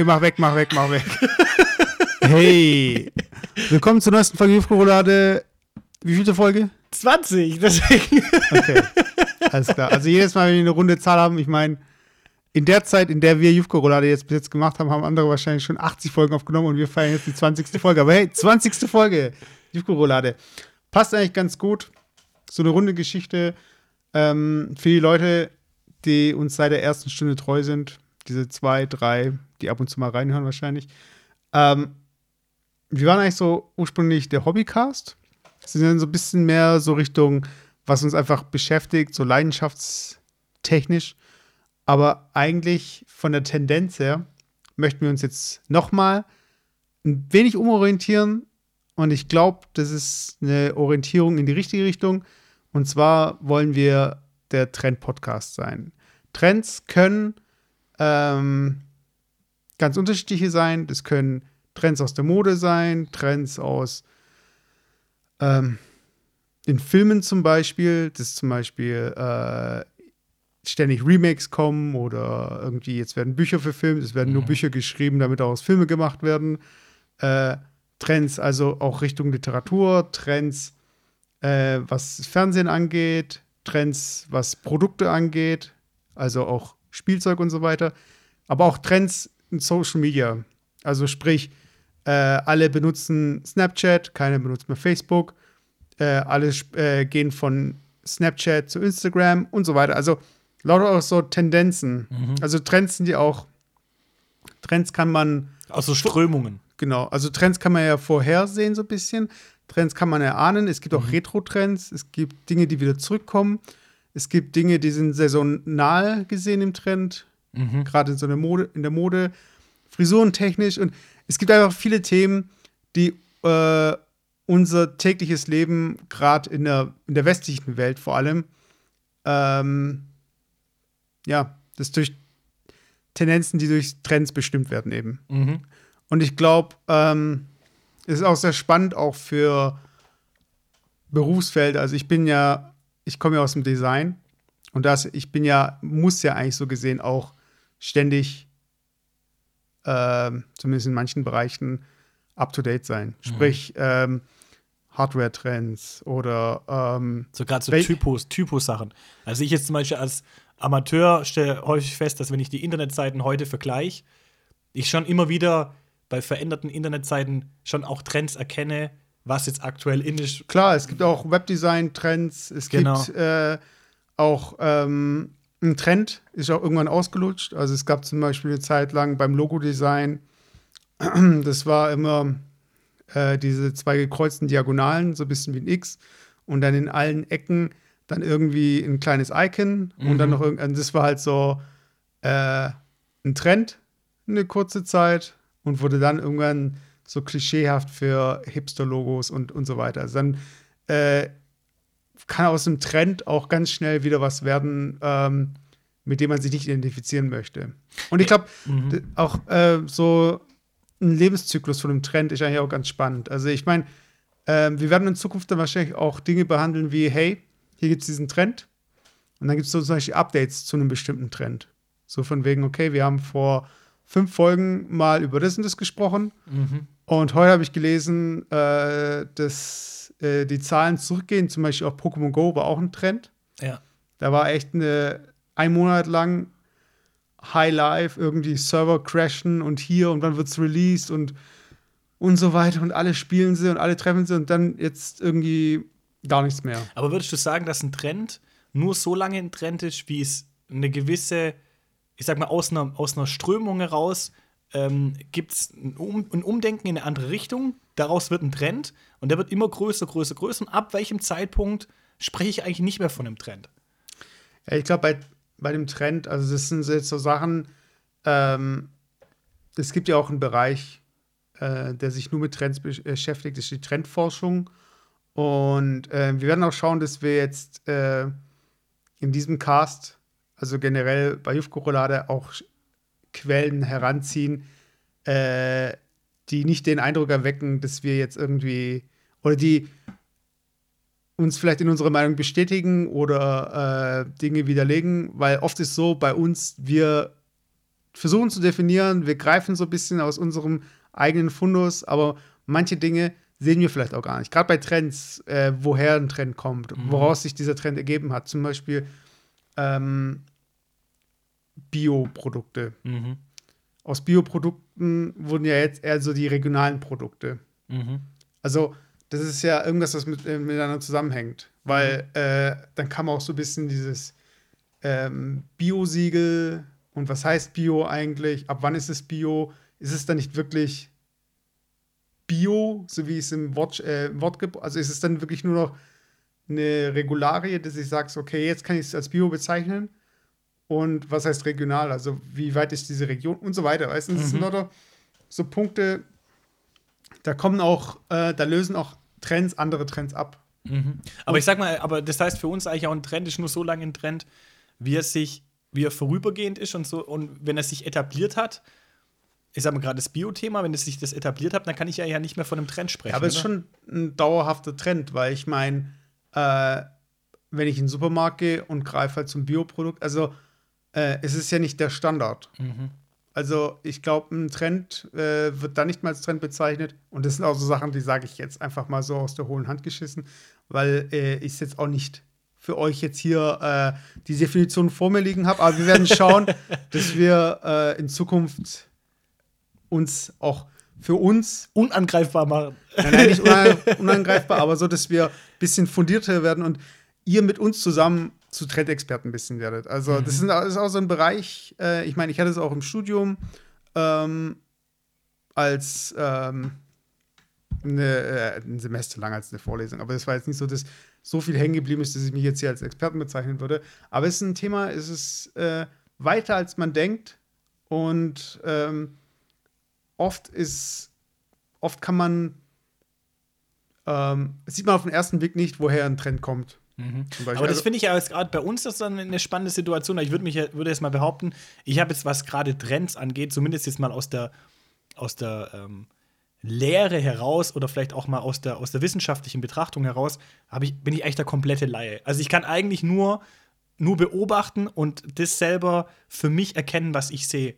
Okay, mach weg, mach weg, mach weg. hey, willkommen zur neuesten Folge Jufko-Roulade. Wie vielte Folge? 20, deswegen. Okay, alles klar. Also jedes Mal, wenn wir eine runde Zahl haben, ich meine, in der Zeit, in der wir Jufko-Roulade jetzt bis jetzt gemacht haben, haben andere wahrscheinlich schon 80 Folgen aufgenommen und wir feiern jetzt die 20. Folge. Aber hey, 20. Folge Jufko-Roulade. Passt eigentlich ganz gut. So eine runde Geschichte ähm, für die Leute, die uns seit der ersten Stunde treu sind. Diese zwei, drei, die ab und zu mal reinhören wahrscheinlich. Ähm, wir waren eigentlich so ursprünglich der Hobbycast. sind dann so ein bisschen mehr so Richtung, was uns einfach beschäftigt, so leidenschaftstechnisch. Aber eigentlich von der Tendenz her möchten wir uns jetzt noch mal ein wenig umorientieren. Und ich glaube, das ist eine Orientierung in die richtige Richtung. Und zwar wollen wir der Trend-Podcast sein. Trends können ähm, ganz unterschiedliche sein. Das können Trends aus der Mode sein, Trends aus ähm, in Filmen zum Beispiel, dass zum Beispiel äh, ständig Remakes kommen oder irgendwie jetzt werden Bücher verfilmt, es werden mhm. nur Bücher geschrieben, damit daraus Filme gemacht werden. Äh, Trends also auch Richtung Literatur, Trends, äh, was Fernsehen angeht, Trends, was Produkte angeht, also auch Spielzeug und so weiter, aber auch Trends in Social Media. Also sprich, äh, alle benutzen Snapchat, keiner benutzt mehr Facebook, äh, alle äh, gehen von Snapchat zu Instagram und so weiter. Also lauter auch so Tendenzen. Mhm. Also Trends sind ja auch, Trends kann man. Also Strömungen. Genau, also Trends kann man ja vorhersehen so ein bisschen. Trends kann man erahnen. Es gibt auch mhm. Retro-Trends. Es gibt Dinge, die wieder zurückkommen. Es gibt Dinge, die sind saisonal gesehen im Trend. Mhm. Gerade in so einer Mode, in der Mode, frisurentechnisch. Und es gibt einfach viele Themen, die äh, unser tägliches Leben, gerade in der, in der westlichen Welt vor allem, ähm, ja, das durch Tendenzen, die durch Trends bestimmt werden eben. Mhm. Und ich glaube, ähm, es ist auch sehr spannend, auch für Berufsfelder. Also ich bin ja, ich komme ja aus dem Design und das, ich bin ja, muss ja eigentlich so gesehen auch ständig, äh, zumindest in manchen Bereichen, up to date sein. Mhm. Sprich, ähm, Hardware-Trends oder ähm, so gerade so Typos, Typos-Sachen. Also ich jetzt zum Beispiel als Amateur stelle häufig fest, dass wenn ich die Internetseiten heute vergleiche, ich schon immer wieder bei veränderten Internetseiten schon auch Trends erkenne, was jetzt aktuell in ist. Klar, es gibt auch Webdesign-Trends, es genau. gibt äh, auch ähm, ein Trend, ist auch irgendwann ausgelutscht. Also es gab zum Beispiel eine Zeit lang beim Logo-Design, das war immer äh, diese zwei gekreuzten Diagonalen, so ein bisschen wie ein X, und dann in allen Ecken dann irgendwie ein kleines Icon mhm. und dann mhm. noch irgendein, das war halt so äh, ein Trend eine kurze Zeit und wurde dann irgendwann so klischeehaft für Hipster-Logos und, und so weiter. Also dann äh, kann aus dem Trend auch ganz schnell wieder was werden, ähm, mit dem man sich nicht identifizieren möchte. Und ich glaube, mhm. auch äh, so ein Lebenszyklus von einem Trend ist eigentlich auch ganz spannend. Also ich meine, äh, wir werden in Zukunft dann wahrscheinlich auch Dinge behandeln wie, hey, hier gibt es diesen Trend und dann gibt es so zum Beispiel Updates zu einem bestimmten Trend. So von wegen, okay, wir haben vor fünf Folgen mal über das und das gesprochen. Mhm. Und heute habe ich gelesen, äh, dass äh, die Zahlen zurückgehen. Zum Beispiel auch Pokémon Go war auch ein Trend. Ja. Da war echt eine, ein Monat lang High Life, irgendwie Server crashen und hier und wann wird es released und, und so weiter. Und alle spielen sie und alle treffen sie und dann jetzt irgendwie gar nichts mehr. Aber würdest du sagen, dass ein Trend nur so lange ein Trend ist, wie es eine gewisse ich sag mal, aus einer, aus einer Strömung heraus ähm, gibt es ein, um, ein, Umdenken in eine andere Richtung. Daraus wird ein Trend und der wird immer größer, größer, größer. Und ab welchem Zeitpunkt spreche ich eigentlich nicht mehr von einem Trend? Ja, ich glaube, bei, bei dem Trend, also das sind so Sachen, ähm, es gibt ja auch einen Bereich, äh, der sich nur mit Trends beschäftigt, das ist die Trendforschung. Und äh, wir werden auch schauen, dass wir jetzt äh, in diesem Cast also generell bei Jufko-Roulade auch Quellen heranziehen, äh, die nicht den Eindruck erwecken, dass wir jetzt irgendwie oder die uns vielleicht in unserer Meinung bestätigen oder äh, Dinge widerlegen, weil oft ist so bei uns, wir versuchen zu definieren, wir greifen so ein bisschen aus unserem eigenen Fundus, aber manche Dinge sehen wir vielleicht auch gar nicht. Gerade bei Trends, äh, woher ein Trend kommt, Mhm. woraus sich dieser Trend ergeben hat. Zum Beispiel ähm, Bioprodukte. Mhm. Aus Bioprodukten wurden ja jetzt eher so die regionalen Produkte. Mhm. Also, das ist ja irgendwas, was mit, äh, miteinander zusammenhängt. Weil äh, dann kam auch so ein bisschen dieses ähm, Bio-Siegel und was heißt Bio eigentlich? Ab wann ist es Bio? Ist es dann nicht wirklich Bio, so wie es im Wort, äh, Wort gibt? Also ist es dann wirklich nur noch eine Regularie, dass ich sage, okay, jetzt kann ich es als Bio bezeichnen? Und was heißt regional? Also wie weit ist diese Region und so weiter? Weißt du, das sind lauter so Punkte, da kommen auch, äh, da lösen auch Trends andere Trends ab. Aber ich sag mal, aber das heißt für uns eigentlich auch ein Trend ist nur so lange ein Trend, wie er sich, wie er vorübergehend ist und so. Und wenn er sich etabliert hat, ich sag mal gerade das Bio-Thema, wenn es sich das etabliert hat, dann kann ich ja, ja nicht mehr von einem Trend sprechen. Ja, aber es ist schon ein dauerhafter Trend, weil ich meine, äh, wenn ich in den Supermarkt gehe und greife halt zum Bioprodukt, also äh, es ist ja nicht der Standard. Also ich glaube, ein Trend äh, wird da nicht mal als Trend bezeichnet. Und das sind auch so Sachen, die sage ich jetzt einfach mal so aus der hohlen Hand geschissen, weil äh, ich es jetzt auch nicht für euch jetzt hier äh, die Definition vor mir liegen habe. Aber wir werden schauen, dass wir äh, in Zukunft uns auch für uns unangreifbar machen. Nein, nein, nicht unan- unangreifbar, aber so, dass wir ein bisschen fundierter werden und ihr mit uns zusammen zu Trendexperten ein bisschen werdet. Also, das, ist, das ist auch so ein Bereich, äh, ich meine, ich hatte es auch im Studium ähm, als ähm, eine, äh, ein Semester lang als eine Vorlesung, aber das war jetzt nicht so, dass so viel hängen geblieben ist, dass ich mich jetzt hier als Experten bezeichnen würde. Aber es ist ein Thema, es ist äh, weiter als man denkt und ähm, oft ist, oft kann man, ähm, sieht man auf den ersten Blick nicht, woher ein Trend kommt. Beispiel. Aber das Also- finde ich ja gerade bei uns das dann eine spannende Situation. Ich würde mich würde jetzt mal behaupten, ich habe jetzt, was gerade Trends angeht, zumindest jetzt mal aus der, aus der ähm, Lehre heraus oder vielleicht auch mal aus der, aus der wissenschaftlichen Betrachtung heraus, ich, bin ich echt der komplette Laie. Also ich kann eigentlich nur, nur beobachten und das selber für mich erkennen, was ich sehe.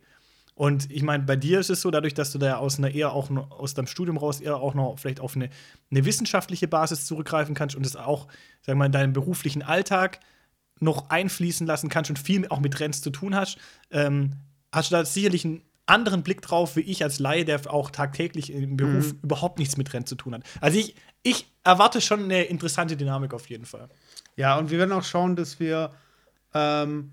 Und ich meine, bei dir ist es so, dadurch, dass du da aus einer eher auch aus deinem Studium raus eher auch noch vielleicht auf eine, eine wissenschaftliche Basis zurückgreifen kannst und es auch, sag mal, in deinem beruflichen Alltag noch einfließen lassen kannst und viel auch mit Trends zu tun hast, ähm, hast du da sicherlich einen anderen Blick drauf, wie ich als Laie, der auch tagtäglich im Beruf überhaupt nichts mit Trends zu tun hat. Also ich, ich erwarte schon eine interessante Dynamik auf jeden Fall. Ja, und wir werden auch schauen, dass wir ähm,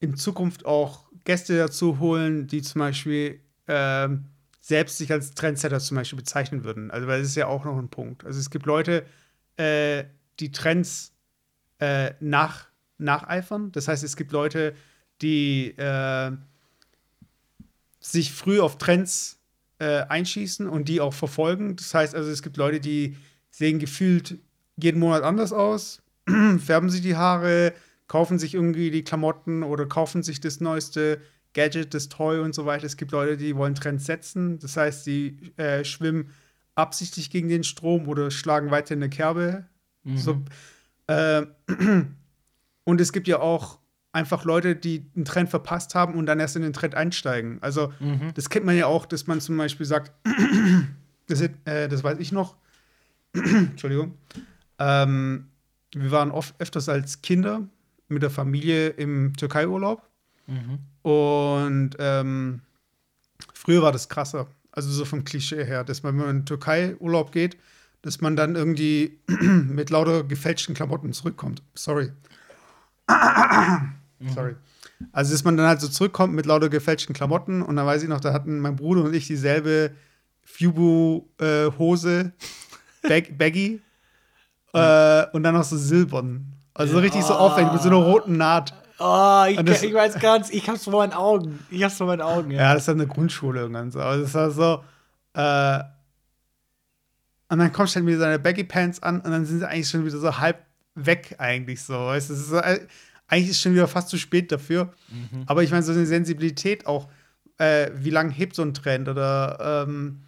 in Zukunft auch Gäste dazu holen, die zum Beispiel ähm, selbst sich als Trendsetter zum Beispiel bezeichnen würden. Also, weil das ist ja auch noch ein Punkt. Also, es gibt Leute, äh, die Trends äh, nach, nacheifern. Das heißt, es gibt Leute, die äh, sich früh auf Trends äh, einschießen und die auch verfolgen. Das heißt also, es gibt Leute, die sehen gefühlt jeden Monat anders aus, färben sich die Haare, kaufen sich irgendwie die Klamotten oder kaufen sich das neueste Gadget, das Toy und so weiter. Es gibt Leute, die wollen Trends setzen. Das heißt, die äh, schwimmen absichtlich gegen den Strom oder schlagen weiter in eine Kerbe. So, äh, und es gibt ja auch einfach Leute, die einen Trend verpasst haben und dann erst in den Trend einsteigen. Also, das kennt man ja auch, dass man zum Beispiel sagt, das, äh, das weiß ich noch, Entschuldigung, ähm, wir waren oft öfters als Kinder mit der Familie im Türkei-Urlaub. Und ähm, früher war das krasser. Also so vom Klischee her, dass man, wenn man in den Türkei-Urlaub geht, dass man dann irgendwie mit lauter gefälschten Klamotten zurückkommt. Sorry. Sorry. Also, dass man dann halt so zurückkommt mit lauter gefälschten Klamotten und dann weiß ich noch, da hatten mein Bruder und ich dieselbe Fubu-Hose, Bag Baggy äh, und dann noch so silbern. Also so richtig so aufwendig mit so einer roten Naht. Oh, ich, das- ich weiß ganz, ich hab's vor meinen Augen. Ich hab's vor meinen Augen, Ja, das ist eine Grundschule irgendwann so. Aber das war so, äh, und dann kommst du halt mit seine Baggy Pants an und dann sind sie eigentlich schon wieder so halb weg eigentlich so. Weißt, ist so äh, eigentlich ist schon wieder fast zu spät dafür. Aber ich meine, so eine Sensibilität auch, äh, wie lange hebt so ein Trend oder ähm,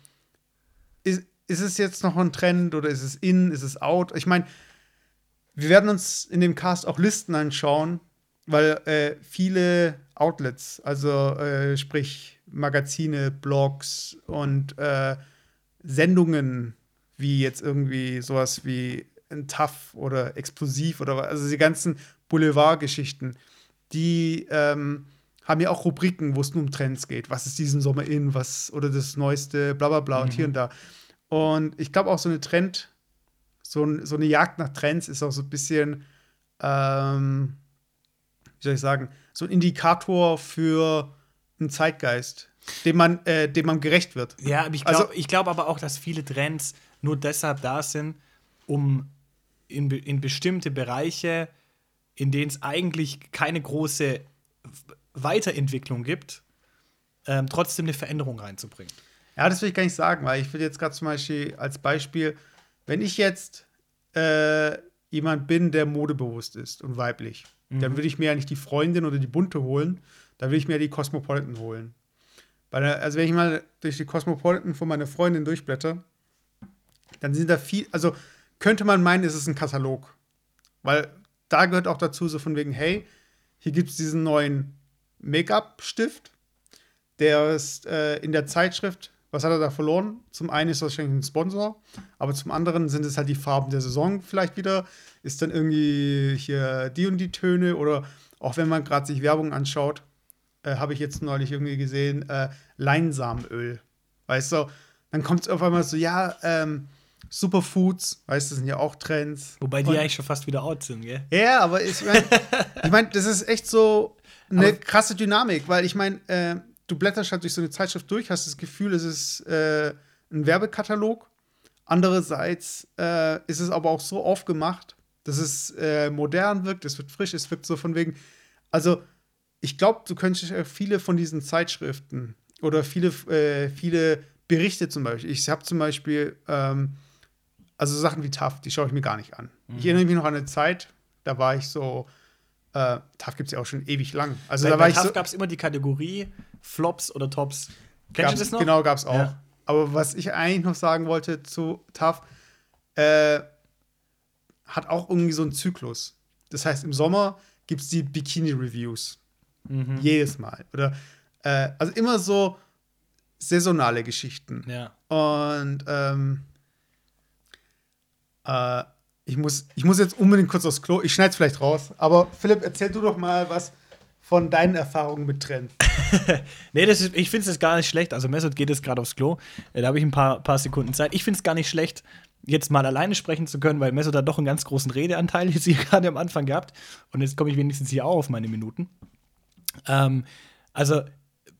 ist, ist es jetzt noch ein Trend oder ist es in, ist es out? Ich meine, wir werden uns in dem Cast auch Listen anschauen, weil äh, viele Outlets, also äh, sprich Magazine, Blogs und äh, Sendungen, wie jetzt irgendwie sowas wie ein Tough oder Explosiv oder was, also die ganzen Boulevardgeschichten, die ähm, haben ja auch Rubriken, wo es nur um Trends geht. Was ist diesen Sommer in, was oder das neueste, bla bla bla mhm. und hier und da. Und ich glaube auch so eine Trend, so, ein, so eine Jagd nach Trends ist auch so ein bisschen, ähm, wie soll ich sagen, so ein Indikator für einen Zeitgeist, dem man, äh, dem man gerecht wird. Ja, aber ich glaube also, glaub aber auch, dass viele Trends nur deshalb da sind, um in, in bestimmte Bereiche, in denen es eigentlich keine große Weiterentwicklung gibt, ähm, trotzdem eine Veränderung reinzubringen. Ja, das will ich gar nicht sagen, weil ich will jetzt gerade zum Beispiel als Beispiel, wenn ich jetzt äh, jemand bin, der modebewusst ist und weiblich, mhm. dann würde ich mir ja nicht die Freundin oder die Bunte holen, dann würde ich mir die Cosmopolitan holen. Der, also wenn ich mal durch die Cosmopolitan von meiner Freundin durchblätter, dann sind da viel, also könnte man meinen, es ist ein Katalog. Weil da gehört auch dazu, so von wegen, hey, hier gibt es diesen neuen Make-up-Stift, der ist äh, in der Zeitschrift, was hat er da verloren? Zum einen ist das wahrscheinlich ein Sponsor, aber zum anderen sind es halt die Farben der Saison vielleicht wieder. Ist dann irgendwie hier die und die Töne oder auch wenn man gerade sich Werbung anschaut, äh, habe ich jetzt neulich irgendwie gesehen, äh, Leinsamenöl. Weißt du, dann kommt es auf einmal so, ja, ähm, Superfoods, weißt du, sind ja auch Trends. Wobei die Und, eigentlich schon fast wieder out sind, gell? Ja, aber ich meine, ich mein, das ist echt so eine aber krasse Dynamik, weil ich meine, äh, du blätterst halt durch so eine Zeitschrift durch, hast das Gefühl, es ist äh, ein Werbekatalog. Andererseits äh, ist es aber auch so aufgemacht, dass es äh, modern wirkt, es wird frisch, es wirkt so von wegen. Also, ich glaube, du könntest viele von diesen Zeitschriften oder viele, äh, viele Berichte zum Beispiel. Ich habe zum Beispiel, ähm, also Sachen wie TAF, die schaue ich mir gar nicht an. Mhm. Ich erinnere mich noch an eine Zeit, da war ich so, äh, TAF gibt es ja auch schon ewig lang. Also bei, da war bei TAF so, gab es immer die Kategorie Flops oder Tops. Kennst du das noch? Genau, gab es auch. Ja. Aber was ich eigentlich noch sagen wollte zu TAF, äh, hat auch irgendwie so einen Zyklus. Das heißt, im Sommer gibt es die Bikini-Reviews. Mhm. Jedes Mal. Oder äh, also immer so saisonale Geschichten. Ja. Und ähm, äh, ich, muss, ich muss jetzt unbedingt kurz aufs Klo. Ich schneide es vielleicht raus. Aber Philipp, erzähl du doch mal was von deinen Erfahrungen mit Trends. nee, das ist, ich finde es gar nicht schlecht. Also Mesut geht jetzt gerade aufs Klo. Äh, da habe ich ein paar, paar Sekunden Zeit. Ich finde es gar nicht schlecht, jetzt mal alleine sprechen zu können, weil Mesut hat doch einen ganz großen Redeanteil jetzt hier gerade am Anfang gehabt. Und jetzt komme ich wenigstens hier auch auf meine Minuten. Ähm, also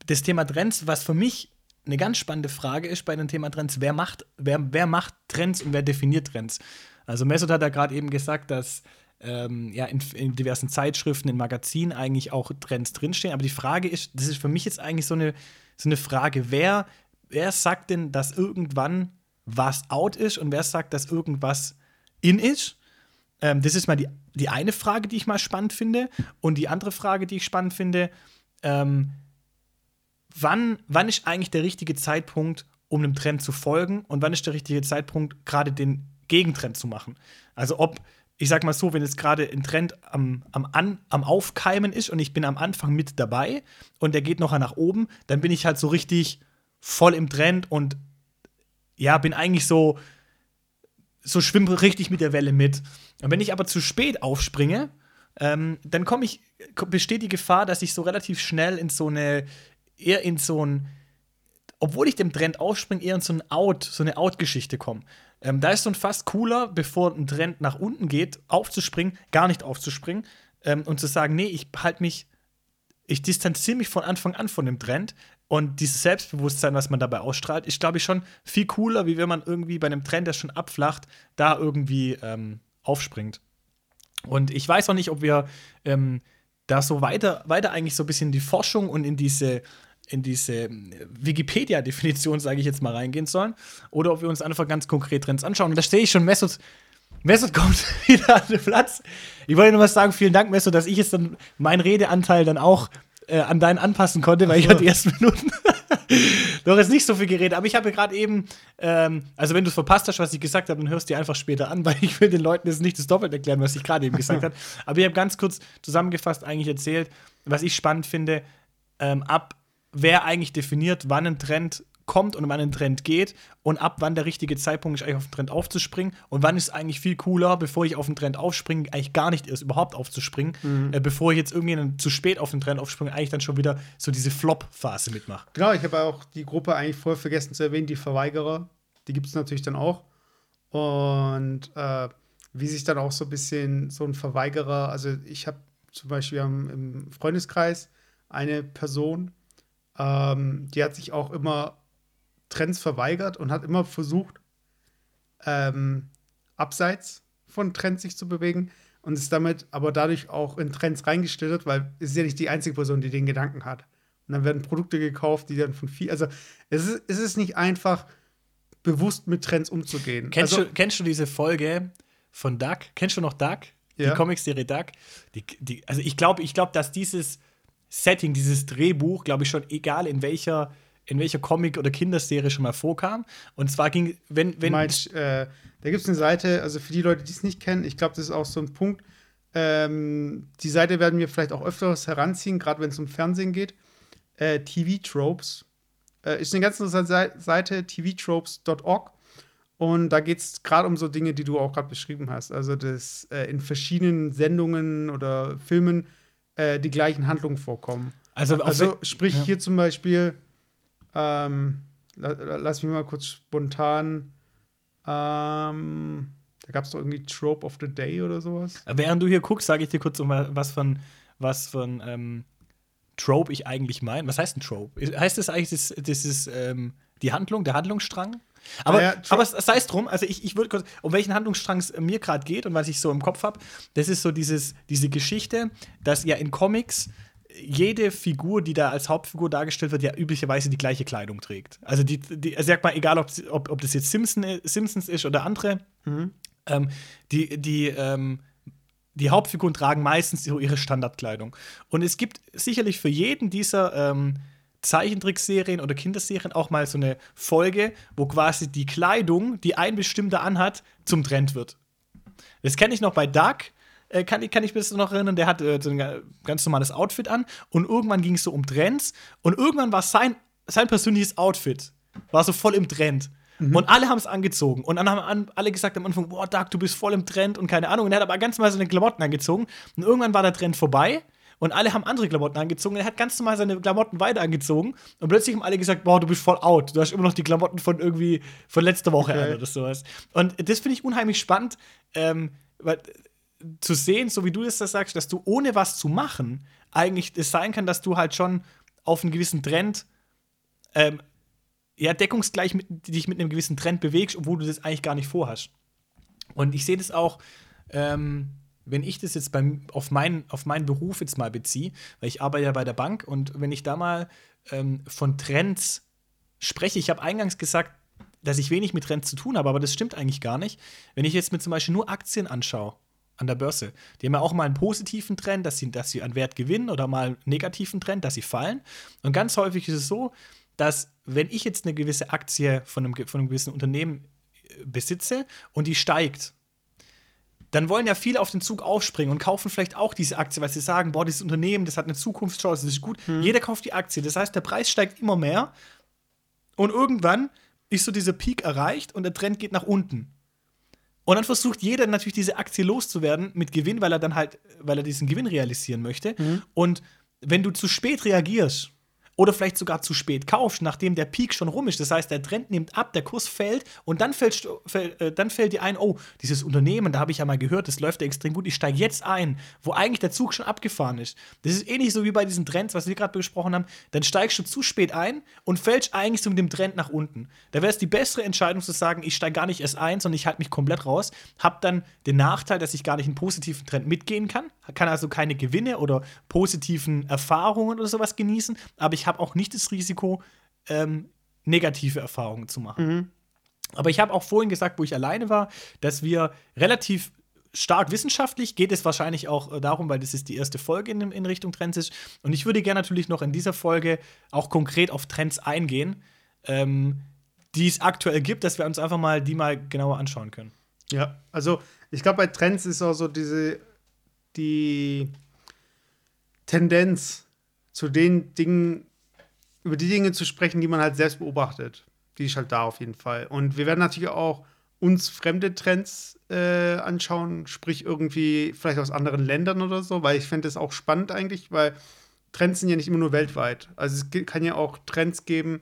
das Thema Trends, was für mich eine ganz spannende Frage ist bei dem Thema Trends, wer macht, wer, wer macht Trends und wer definiert Trends? Also Mesut hat ja gerade eben gesagt, dass ähm, ja, in, in, diversen Zeitschriften, in Magazinen eigentlich auch Trends drinstehen. Aber die Frage ist, das ist für mich jetzt eigentlich so eine, so eine Frage, wer, wer sagt denn, dass irgendwann was out ist und wer sagt, dass irgendwas in ist? Ähm, das ist mal die, die eine Frage, die ich mal spannend finde. Und die andere Frage, die ich spannend finde, ähm, wann, wann ist eigentlich der richtige Zeitpunkt, um einem Trend zu folgen und wann ist der richtige Zeitpunkt, gerade den Gegentrend zu machen? Also ob, ich sag mal so, wenn jetzt gerade ein Trend am, am, An, am Aufkeimen ist und ich bin am Anfang mit dabei und der geht noch nach oben, dann bin ich halt so richtig voll im Trend und ja, bin eigentlich so, so schwimme richtig mit der Welle mit. Und wenn ich aber zu spät aufspringe, ähm, dann komme ich, besteht die Gefahr, dass ich so relativ schnell in so eine eher in so ein, obwohl ich dem Trend aufspringe, eher in so ein Out, so eine Out-Geschichte komme. Ähm, da ist ein fast cooler, bevor ein Trend nach unten geht, aufzuspringen, gar nicht aufzuspringen ähm, und zu sagen, nee, ich halte mich, ich distanziere mich von Anfang an von dem Trend und dieses Selbstbewusstsein, was man dabei ausstrahlt, ist, glaube ich, schon viel cooler, wie wenn man irgendwie bei einem Trend, der schon abflacht, da irgendwie ähm, aufspringt. Und ich weiß auch nicht, ob wir ähm, da so weiter, weiter eigentlich so ein bisschen in die Forschung und in diese in diese ähm, Wikipedia-Definition, sage ich jetzt mal, reingehen sollen. Oder ob wir uns einfach ganz konkret Trends anschauen. Und da stehe ich schon, Mesut, Mesut kommt wieder an den Platz. Ich wollte nur was sagen, vielen Dank, Mesut, dass ich jetzt dann meinen Redeanteil dann auch äh, an deinen anpassen konnte, weil ich hatte die ersten Minuten Doch, ist nicht so viel geredet, aber ich habe gerade eben, ähm, also wenn du es verpasst hast, was ich gesagt habe, dann hörst du dir einfach später an, weil ich will den Leuten jetzt nicht das doppelt erklären, was ich gerade eben gesagt habe. Aber ich habe ganz kurz zusammengefasst eigentlich erzählt, was ich spannend finde, ähm, ab wer eigentlich definiert, wann ein Trend kommt und wann ein Trend geht und ab wann der richtige Zeitpunkt ist, eigentlich auf den Trend aufzuspringen und wann ist es eigentlich viel cooler, bevor ich auf den Trend aufspringe, eigentlich gar nicht erst überhaupt aufzuspringen, äh, bevor ich jetzt irgendwie zu spät auf den Trend aufspringe, eigentlich dann schon wieder so diese Flop-Phase mitmache. Genau, ich habe auch die Gruppe eigentlich vorher vergessen zu erwähnen, die Verweigerer. Die gibt es natürlich dann auch. Und äh, wie sich dann auch so ein bisschen so ein Verweigerer, also ich habe zum Beispiel im Freundeskreis eine Person, ähm, die hat sich auch immer Trends verweigert und hat immer versucht, ähm, abseits von Trends sich zu bewegen und ist damit aber dadurch auch in Trends reingestellt, weil es ist ja nicht die einzige Person, die den Gedanken hat. Und dann werden Produkte gekauft, die dann von viel. Also es ist, es ist nicht einfach, bewusst mit Trends umzugehen. Kennst, also, du, kennst du diese Folge von Duck? Kennst du noch Duck? Ja. Die Comicserie Duck? Die, die, also ich glaube, ich glaub, dass dieses Setting, dieses Drehbuch, glaube ich schon, egal in welcher, in welcher Comic- oder Kinderserie schon mal vorkam. Und zwar ging, wenn, wenn. meinst, äh, da gibt es eine Seite, also für die Leute, die es nicht kennen, ich glaube, das ist auch so ein Punkt. Ähm, die Seite werden wir vielleicht auch öfters heranziehen, gerade wenn es um Fernsehen geht. Äh, TV Tropes. Äh, ist eine ganz interessante Seite, tvtropes.org. Und da geht es gerade um so Dinge, die du auch gerade beschrieben hast. Also, dass äh, in verschiedenen Sendungen oder Filmen äh, die gleichen Handlungen vorkommen. also, Also, sprich ja. hier zum Beispiel, ähm, la, la- lass mich mal kurz spontan, ähm, da gab es doch irgendwie Trope of the Day oder sowas. Während du hier guckst, sage ich dir kurz, um was von, was von ähm, Trope ich eigentlich meine. Was heißt ein Trope? Heißt das eigentlich, das, das ist ähm, die Handlung, der Handlungsstrang? Aber, Ja, ja, Tro- aber sei es drum, also ich, ich würde kurz, um welchen Handlungsstrang es mir gerade geht und was ich so im Kopf habe, das ist so dieses, diese Geschichte, dass ja in Comics jede Figur, die da als Hauptfigur dargestellt wird, ja üblicherweise die gleiche Kleidung trägt. Also die, die sag mal, egal ob, ob, ob das jetzt Simpson, Simpsons ist oder andere, ähm, die, die, ähm, die Hauptfiguren tragen meistens so ihre Standardkleidung. Und es gibt sicherlich für jeden dieser ähm, Zeichentrickserien oder Kinderserien auch mal so eine Folge, wo quasi die Kleidung, die ein bestimmter anhat, zum Trend wird. Das kenne ich noch bei Duck. Äh, kann, ich- kann ich mich noch erinnern, der hat äh, so ein ga- ganz normales Outfit an und irgendwann ging es so um Trends und irgendwann war sein, sein persönliches Outfit war so voll im Trend. Und alle haben es angezogen. Und dann haben alle gesagt am Anfang, boah, Doug, du bist voll im Trend und keine Ahnung. Und er hat aber ganz normal seine Klamotten angezogen. Und irgendwann war der Trend vorbei. Und alle haben andere Klamotten angezogen. Er hat ganz normal seine Klamotten weiter angezogen. Und plötzlich haben alle gesagt, boah, du bist voll out. Du hast immer noch die Klamotten von irgendwie von letzter Woche Okay. an oder sowas. Und das finde ich unheimlich spannend, ähm, weil, zu sehen, so wie du das sagst, dass du ohne was zu machen eigentlich es sein kann, dass du halt schon auf einen gewissen Trend ähm, ja, deckungsgleich mit, dich mit einem gewissen Trend bewegst, obwohl du das eigentlich gar nicht vorhast. Und ich sehe das auch, ähm, wenn ich das jetzt beim, auf, mein, auf meinen Beruf jetzt mal beziehe, weil ich arbeite ja bei der Bank und wenn ich da mal ähm, von Trends spreche, ich habe eingangs gesagt, dass ich wenig mit Trends zu tun habe, aber das stimmt eigentlich gar nicht. Wenn ich jetzt mir zum Beispiel nur Aktien anschaue an der Börse, die haben ja auch mal einen positiven Trend, dass sie, dass sie an Wert gewinnen oder mal einen negativen Trend, dass sie fallen. Und ganz häufig ist es so, dass wenn ich jetzt eine gewisse Aktie von einem, von einem gewissen Unternehmen äh, besitze und die steigt, dann wollen ja viele auf den Zug aufspringen und kaufen vielleicht auch diese Aktie, weil sie sagen, boah, dieses Unternehmen, das hat eine Zukunftschance, das ist gut. Jeder kauft die Aktie. Das heißt, der Preis steigt immer mehr und irgendwann ist so dieser Peak erreicht und der Trend geht nach unten. Und dann versucht jeder natürlich diese Aktie loszuwerden mit Gewinn, weil er dann halt, weil er diesen Gewinn realisieren möchte. Und wenn du zu spät reagierst oder vielleicht sogar zu spät kaufst, nachdem der Peak schon rum ist, das heißt, der Trend nimmt ab, der Kurs fällt und dann fällt, fällt, äh, dann fällt dir ein, oh, dieses Unternehmen, da habe ich ja mal gehört, das läuft ja extrem gut, ich steige jetzt ein, wo eigentlich der Zug schon abgefahren ist. Das ist ähnlich so wie bei diesen Trends, was wir gerade besprochen haben, dann steigst du zu spät ein und fällst eigentlich so mit dem Trend nach unten. Da wäre es die bessere Entscheidung zu sagen, ich steige gar nicht erst ein, sondern ich halte mich komplett raus, habe dann den Nachteil, dass ich gar nicht einen positiven Trend mitgehen kann, kann also keine Gewinne oder positiven Erfahrungen oder sowas genießen, aber ich habe auch nicht das Risiko, ähm, negative Erfahrungen zu machen. Aber ich habe auch vorhin gesagt, wo ich alleine war, dass wir relativ stark wissenschaftlich, geht es wahrscheinlich auch äh, darum, weil das ist die erste Folge in, in Richtung Trends ist. Und ich würde gerne natürlich noch in dieser Folge auch konkret auf Trends eingehen, ähm, die es aktuell gibt, dass wir uns einfach mal die mal genauer anschauen können. Ja, also ich glaube, bei Trends ist auch so diese die Tendenz zu den Dingen, über die Dinge zu sprechen, die man halt selbst beobachtet. Die ist halt da auf jeden Fall. Und wir werden natürlich auch uns fremde Trends äh, anschauen, sprich irgendwie vielleicht aus anderen Ländern oder so, weil ich finde das auch spannend eigentlich, weil Trends sind ja nicht immer nur weltweit. Also es kann ja auch Trends geben,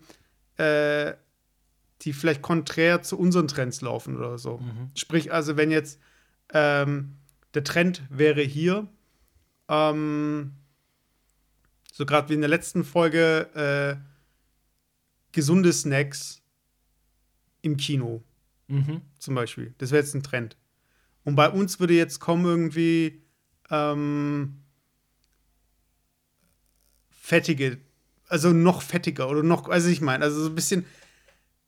äh, die vielleicht konträr zu unseren Trends laufen oder so. Mhm. Sprich, also wenn jetzt ähm, der Trend wäre hier, ähm, so gerade wie in der letzten Folge, äh, gesunde Snacks im Kino. Mhm. Zum Beispiel. Das wäre jetzt ein Trend. Und bei uns würde jetzt kommen irgendwie ähm, fettige, also noch fettiger oder noch, also ich meine, also so ein bisschen,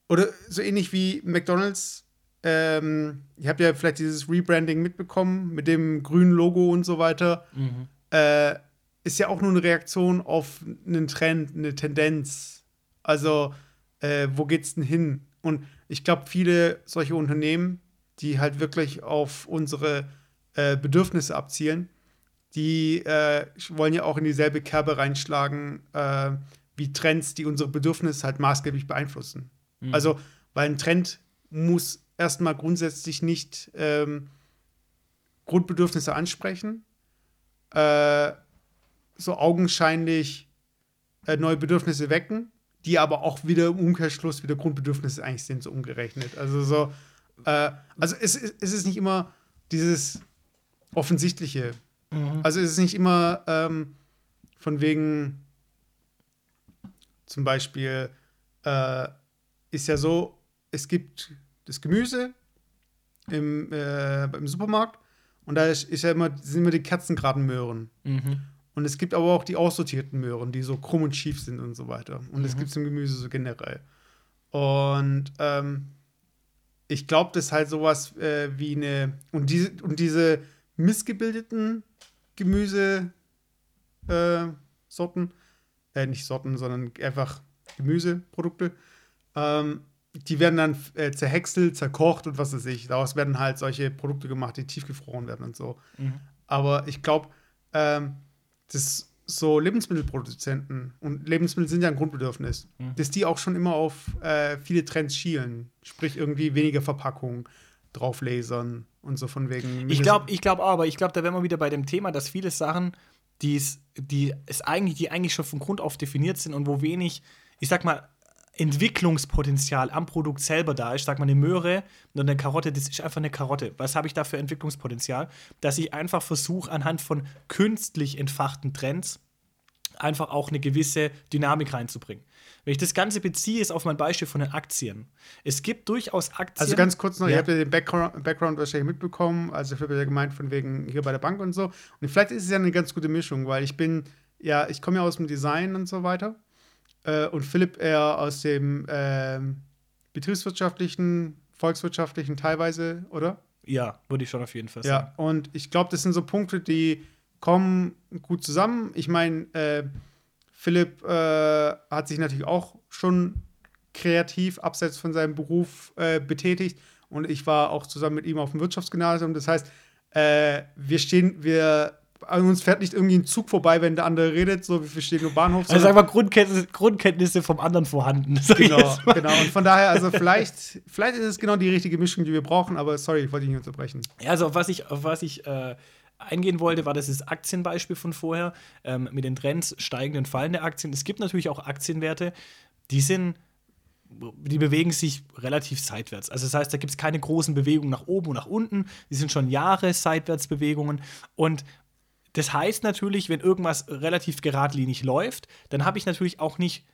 oder so ähnlich wie McDonalds. Ähm, ihr habt ja vielleicht dieses Rebranding mitbekommen mit dem grünen Logo und so weiter. Mhm. Äh, ist ja auch nur eine Reaktion auf einen Trend, eine Tendenz. Also, äh, wo geht's denn hin? Und ich glaube, viele solche Unternehmen, die halt wirklich auf unsere äh, Bedürfnisse abzielen, die äh, wollen ja auch in dieselbe Kerbe reinschlagen äh, wie Trends, die unsere Bedürfnisse halt maßgeblich beeinflussen. Mhm. Also, weil ein Trend muss erstmal grundsätzlich nicht ähm, Grundbedürfnisse ansprechen, äh, so augenscheinlich äh, neue Bedürfnisse wecken, die aber auch wieder im Umkehrschluss wieder Grundbedürfnisse eigentlich sind, so umgerechnet. Also so, äh, also es, es ist nicht immer dieses Offensichtliche. Mhm. Also es ist nicht immer ähm, von wegen zum Beispiel äh, ist ja so, es gibt das Gemüse im, äh, im Supermarkt und da ist, ist ja immer, sind immer die kerzengraden Möhren. Mhm. Und es gibt aber auch die aussortierten Möhren, die so krumm und schief sind und so weiter. Und mhm. das gibt es im Gemüse so generell. Und ähm, ich glaube, das ist halt sowas äh, wie eine. Und diese, und diese missgebildeten Gemüsesorten, äh, äh, nicht Sorten, sondern einfach Gemüseprodukte, ähm, die werden dann äh, zerhäckselt, zerkocht und was weiß ich. Daraus werden halt solche Produkte gemacht, die tiefgefroren werden und so. Mhm. Aber ich glaube, ähm, dass so Lebensmittelproduzenten und Lebensmittel sind ja ein Grundbedürfnis, mhm. dass die auch schon immer auf äh, viele Trends schielen. Sprich, irgendwie weniger Verpackung drauflasern und so von wegen. Ich glaube, ich glaube aber, ich glaube, da wären wir wieder bei dem Thema, dass viele Sachen, die's, die es eigentlich, die eigentlich schon von Grund auf definiert sind und wo wenig, ich sag mal, Entwicklungspotenzial am Produkt selber da ist. Ich sag mal, eine Möhre und eine Karotte, das ist einfach eine Karotte. Was habe ich da für Entwicklungspotenzial? Dass ich einfach versuche, anhand von künstlich entfachten Trends einfach auch eine gewisse Dynamik reinzubringen. Wenn ich das Ganze beziehe, ist auf mein Beispiel von den Aktien. Es gibt durchaus Aktien. Also ganz kurz noch, ja. ihr habt ja den Background, Background wahrscheinlich mitbekommen. Also ich habe ja gemeint von wegen hier bei der Bank und so. Und vielleicht ist es ja eine ganz gute Mischung, weil ich bin, ja, ich komme ja aus dem Design und so weiter äh, und Philipp eher aus dem äh, betriebswirtschaftlichen, volkswirtschaftlichen teilweise, oder? Ja, würde ich schon auf jeden Fall sagen. Ja, und ich glaube, das sind so Punkte, die kommen gut zusammen. Ich meine, äh, Philipp äh, hat sich natürlich auch schon kreativ abseits von seinem Beruf äh, betätigt und ich war auch zusammen mit ihm auf dem Wirtschaftsgymnasium. Das heißt, äh, wir stehen, wir an uns fährt nicht irgendwie ein Zug vorbei, wenn der andere redet, so wie wir stehen im Bahnhof. Also einfach Grundkenntnisse, Grundkenntnisse vom anderen vorhanden. Genau, genau. Und von daher, also vielleicht, vielleicht ist es genau die richtige Mischung, die wir brauchen, aber sorry, ich wollte dich nicht unterbrechen. Ja, also auf was ich, auf was ich äh, eingehen wollte, war das, das Aktienbeispiel von vorher, ähm, mit den Trends steigenden und fallende Aktien. Es gibt natürlich auch Aktienwerte, die sind die bewegen sich relativ seitwärts. Also das heißt, da gibt es keine großen Bewegungen nach oben und nach unten. Die sind schon Jahre Seitwärtsbewegungen. Und das heißt natürlich, wenn irgendwas relativ geradlinig läuft, dann habe ich natürlich auch nicht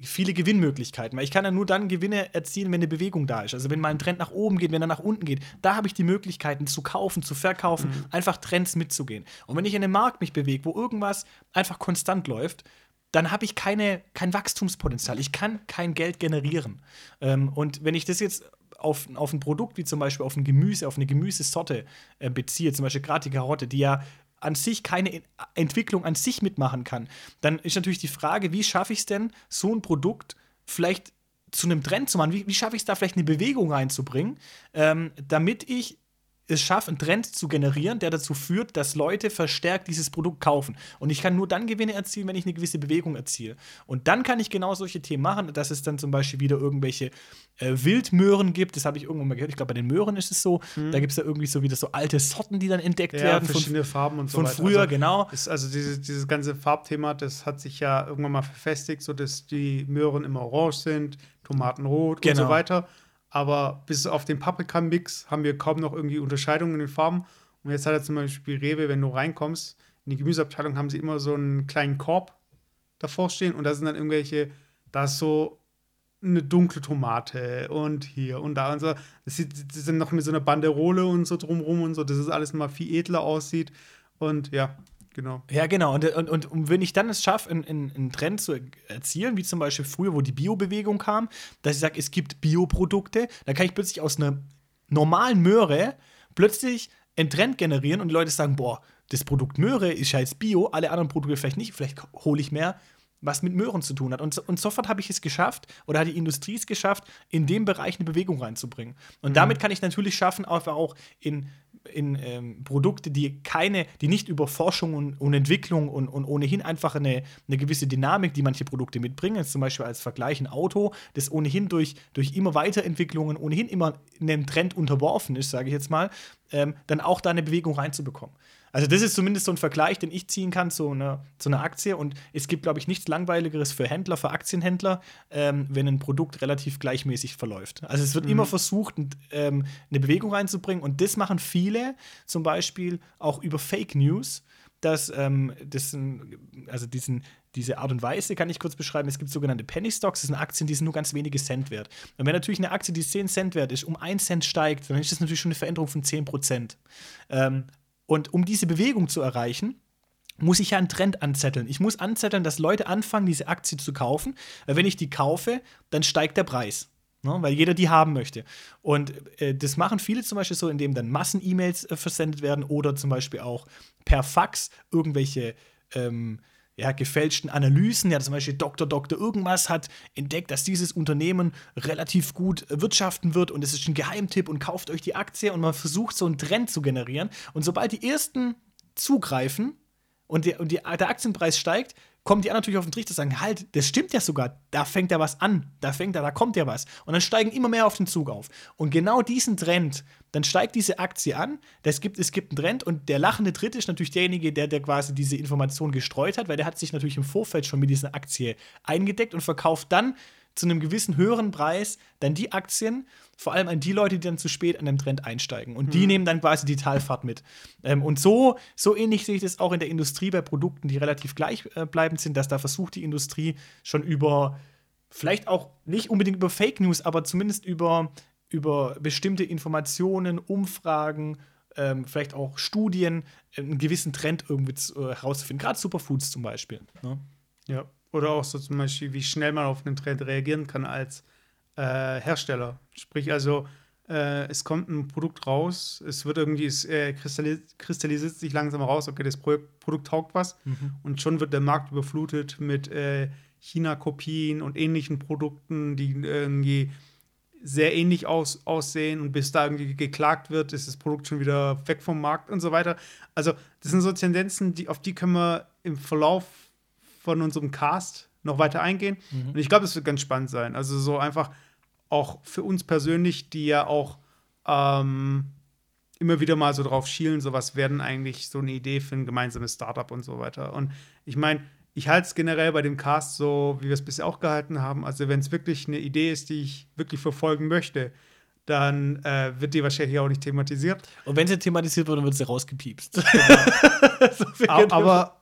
viele Gewinnmöglichkeiten, weil ich kann ja nur dann Gewinne erzielen, wenn eine Bewegung da ist. Also wenn mal ein Trend nach oben geht, wenn er nach unten geht, da habe ich die Möglichkeiten zu kaufen, zu verkaufen, mhm. einfach Trends mitzugehen. Und wenn ich in einem Markt mich bewege, wo irgendwas einfach konstant läuft, dann habe ich keine, kein Wachstumspotenzial. Ich kann kein Geld generieren. Ähm, und wenn ich das jetzt auf, auf ein Produkt, wie zum Beispiel auf ein Gemüse, auf eine Gemüsesorte äh, beziehe, zum Beispiel gerade die Karotte, die ja an sich keine Entwicklung an sich mitmachen kann, dann ist natürlich die Frage, wie schaffe ich es denn, so ein Produkt vielleicht zu einem Trend zu machen? Wie, wie schaffe ich es da vielleicht eine Bewegung reinzubringen, ähm, damit ich es schaffe, einen Trend zu generieren, der dazu führt, dass Leute verstärkt dieses Produkt kaufen. Und ich kann nur dann Gewinne erzielen, wenn ich eine gewisse Bewegung erziele. Und dann kann ich genau solche Themen machen, dass es dann zum Beispiel wieder irgendwelche äh, Wildmöhren gibt. Das habe ich irgendwann mal gehört. Ich glaube, bei den Möhren ist es so. Mhm. Da gibt es ja irgendwie so wieder so alte Sorten, die dann entdeckt ja, werden. Verschiedene von, Farben und so Von früher, also, genau. Ist also dieses, dieses ganze Farbthema, das hat sich ja irgendwann mal verfestigt, sodass die Möhren immer orange sind, Tomaten rot genau. und so genau. weiter aber bis auf den Paprika-Mix haben wir kaum noch irgendwie Unterscheidungen in den Farben. Und jetzt hat er zum Beispiel Rewe, wenn du reinkommst, in die Gemüseabteilung haben sie immer so einen kleinen Korb davor stehen und da sind dann irgendwelche, da ist so eine dunkle Tomate und hier und da und so. Das, sieht, das sind noch mit so einer Banderole und so drumrum und so, dass es alles mal viel edler aussieht. Und ja, Genau. Ja, genau. Und, und, und, und wenn ich dann es schaffe, einen, einen Trend zu erzielen, wie zum Beispiel früher, wo die Bio-Bewegung kam, dass ich sage, es gibt Bioprodukte, dann kann ich plötzlich aus einer normalen Möhre plötzlich einen Trend generieren und die Leute sagen, boah, das Produkt Möhre ist ja jetzt Bio, alle anderen Produkte vielleicht nicht, vielleicht hole ich mehr, was mit Möhren zu tun hat. Und, und sofort habe ich es geschafft, oder hat die Industrie es geschafft, in dem Bereich eine Bewegung reinzubringen. Und mhm. damit kann ich natürlich schaffen, einfach auch in in ähm, Produkte, die keine, die nicht über Forschung und, und Entwicklung und, und, ohnehin einfach eine, eine gewisse Dynamik, die manche Produkte mitbringen, jetzt zum Beispiel als Vergleich ein Auto, das ohnehin durch, durch immer Weiterentwicklungen ohnehin immer einem Trend unterworfen ist, sage ich jetzt mal, ähm, dann auch da eine Bewegung reinzubekommen. Also das ist zumindest so ein Vergleich, den ich ziehen kann zu einer, zu einer Aktie. Und es gibt, glaube ich, nichts Langweiligeres für Händler, für Aktienhändler, ähm, wenn ein Produkt relativ gleichmäßig verläuft. Also es wird mhm. immer versucht, ähm, eine Bewegung reinzubringen. Und das machen viele, zum Beispiel auch über Fake News dass ähm, das, also diesen, diese Art und Weise kann ich kurz beschreiben. Es gibt sogenannte Penny Stocks, das sind Aktien, die sind nur ganz wenige Cent wert. Und wenn natürlich eine Aktie, die 10 Cent wert ist, um 1 Cent steigt, dann ist das natürlich schon eine Veränderung von 10 Prozent. Ähm, und um diese Bewegung zu erreichen, muss ich ja einen Trend anzetteln. Ich muss anzetteln, dass Leute anfangen, diese Aktie zu kaufen. Weil wenn ich die kaufe, dann steigt der Preis. Ne? Weil jeder die haben möchte. Und äh, das machen viele zum Beispiel so, indem dann Massen-E-Mails äh, versendet werden oder zum Beispiel auch per Fax irgendwelche ähm, ja, gefälschten Analysen. Ja, zum Beispiel Dr. Dr. irgendwas hat entdeckt, dass dieses Unternehmen relativ gut wirtschaften wird und es ist ein Geheimtipp und kauft euch die Aktie und man versucht so einen Trend zu generieren. Und sobald die ersten zugreifen und, die, und die, der Aktienpreis steigt, kommen die anderen natürlich auf den Trichter und sagen, halt, das stimmt ja sogar, da fängt ja was an, da fängt ja, da kommt ja was. Und dann steigen immer mehr auf den Zug auf. Und genau diesen Trend, dann steigt diese Aktie an, das gibt, es gibt einen Trend und der lachende Dritte ist natürlich derjenige, der, der quasi diese Information gestreut hat, weil der hat sich natürlich im Vorfeld schon mit dieser Aktie eingedeckt und verkauft dann zu einem gewissen höheren Preis dann die Aktien, vor allem an die Leute, die dann zu spät an dem Trend einsteigen. Und die mhm. nehmen dann quasi die Talfahrt mit. Ähm, und so, so ähnlich sehe ich das auch in der Industrie bei Produkten, die relativ gleichbleibend äh, sind, dass da versucht die Industrie schon über, vielleicht auch nicht unbedingt über Fake News, aber zumindest über, über bestimmte Informationen, Umfragen, ähm, vielleicht auch Studien, einen gewissen Trend irgendwie äh, herauszufinden. Gerade Superfoods zum Beispiel. Ne? Ja. Oder auch so zum Beispiel, wie schnell man auf einen Trend reagieren kann als äh, Hersteller. Sprich also, äh, es kommt ein Produkt raus, es wird irgendwie, es äh, kristallisiert, kristallisiert sich langsam raus, okay, das Pro Produkt taugt was mhm. und schon wird der Markt überflutet mit äh, China-Kopien und ähnlichen Produkten, die irgendwie sehr ähnlich aus, aussehen und bis da irgendwie geklagt wird, ist das Produkt schon wieder weg vom Markt und so weiter. Also, das sind so Tendenzen, die, auf die können wir im Verlauf von unserem Cast noch weiter eingehen. Mhm. Und ich glaube, es wird ganz spannend sein. Also so einfach auch für uns persönlich, die ja auch ähm, immer wieder mal so drauf schielen, so was werden eigentlich so eine Idee für ein gemeinsames Startup und so weiter. Und ich meine, ich halte es generell bei dem Cast so, wie wir es bisher auch gehalten haben. Also wenn es wirklich eine Idee ist, die ich wirklich verfolgen möchte, dann äh, wird die wahrscheinlich auch nicht thematisiert. Und wenn sie thematisiert wird, dann wird sie rausgepiepst. Genau. so aber,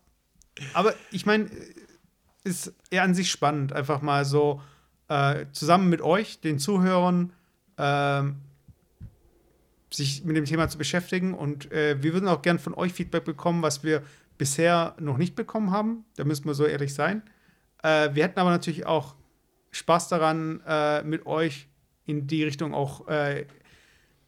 aber ich meine, ist eher an sich spannend, einfach mal so äh, zusammen mit euch, den Zuhörern, äh, sich mit dem Thema zu beschäftigen. Und äh, wir würden auch gern von euch Feedback bekommen, was wir bisher noch nicht bekommen haben. Da müssen wir so ehrlich sein. Äh, wir hätten aber natürlich auch Spaß daran, äh, mit euch in die Richtung auch äh,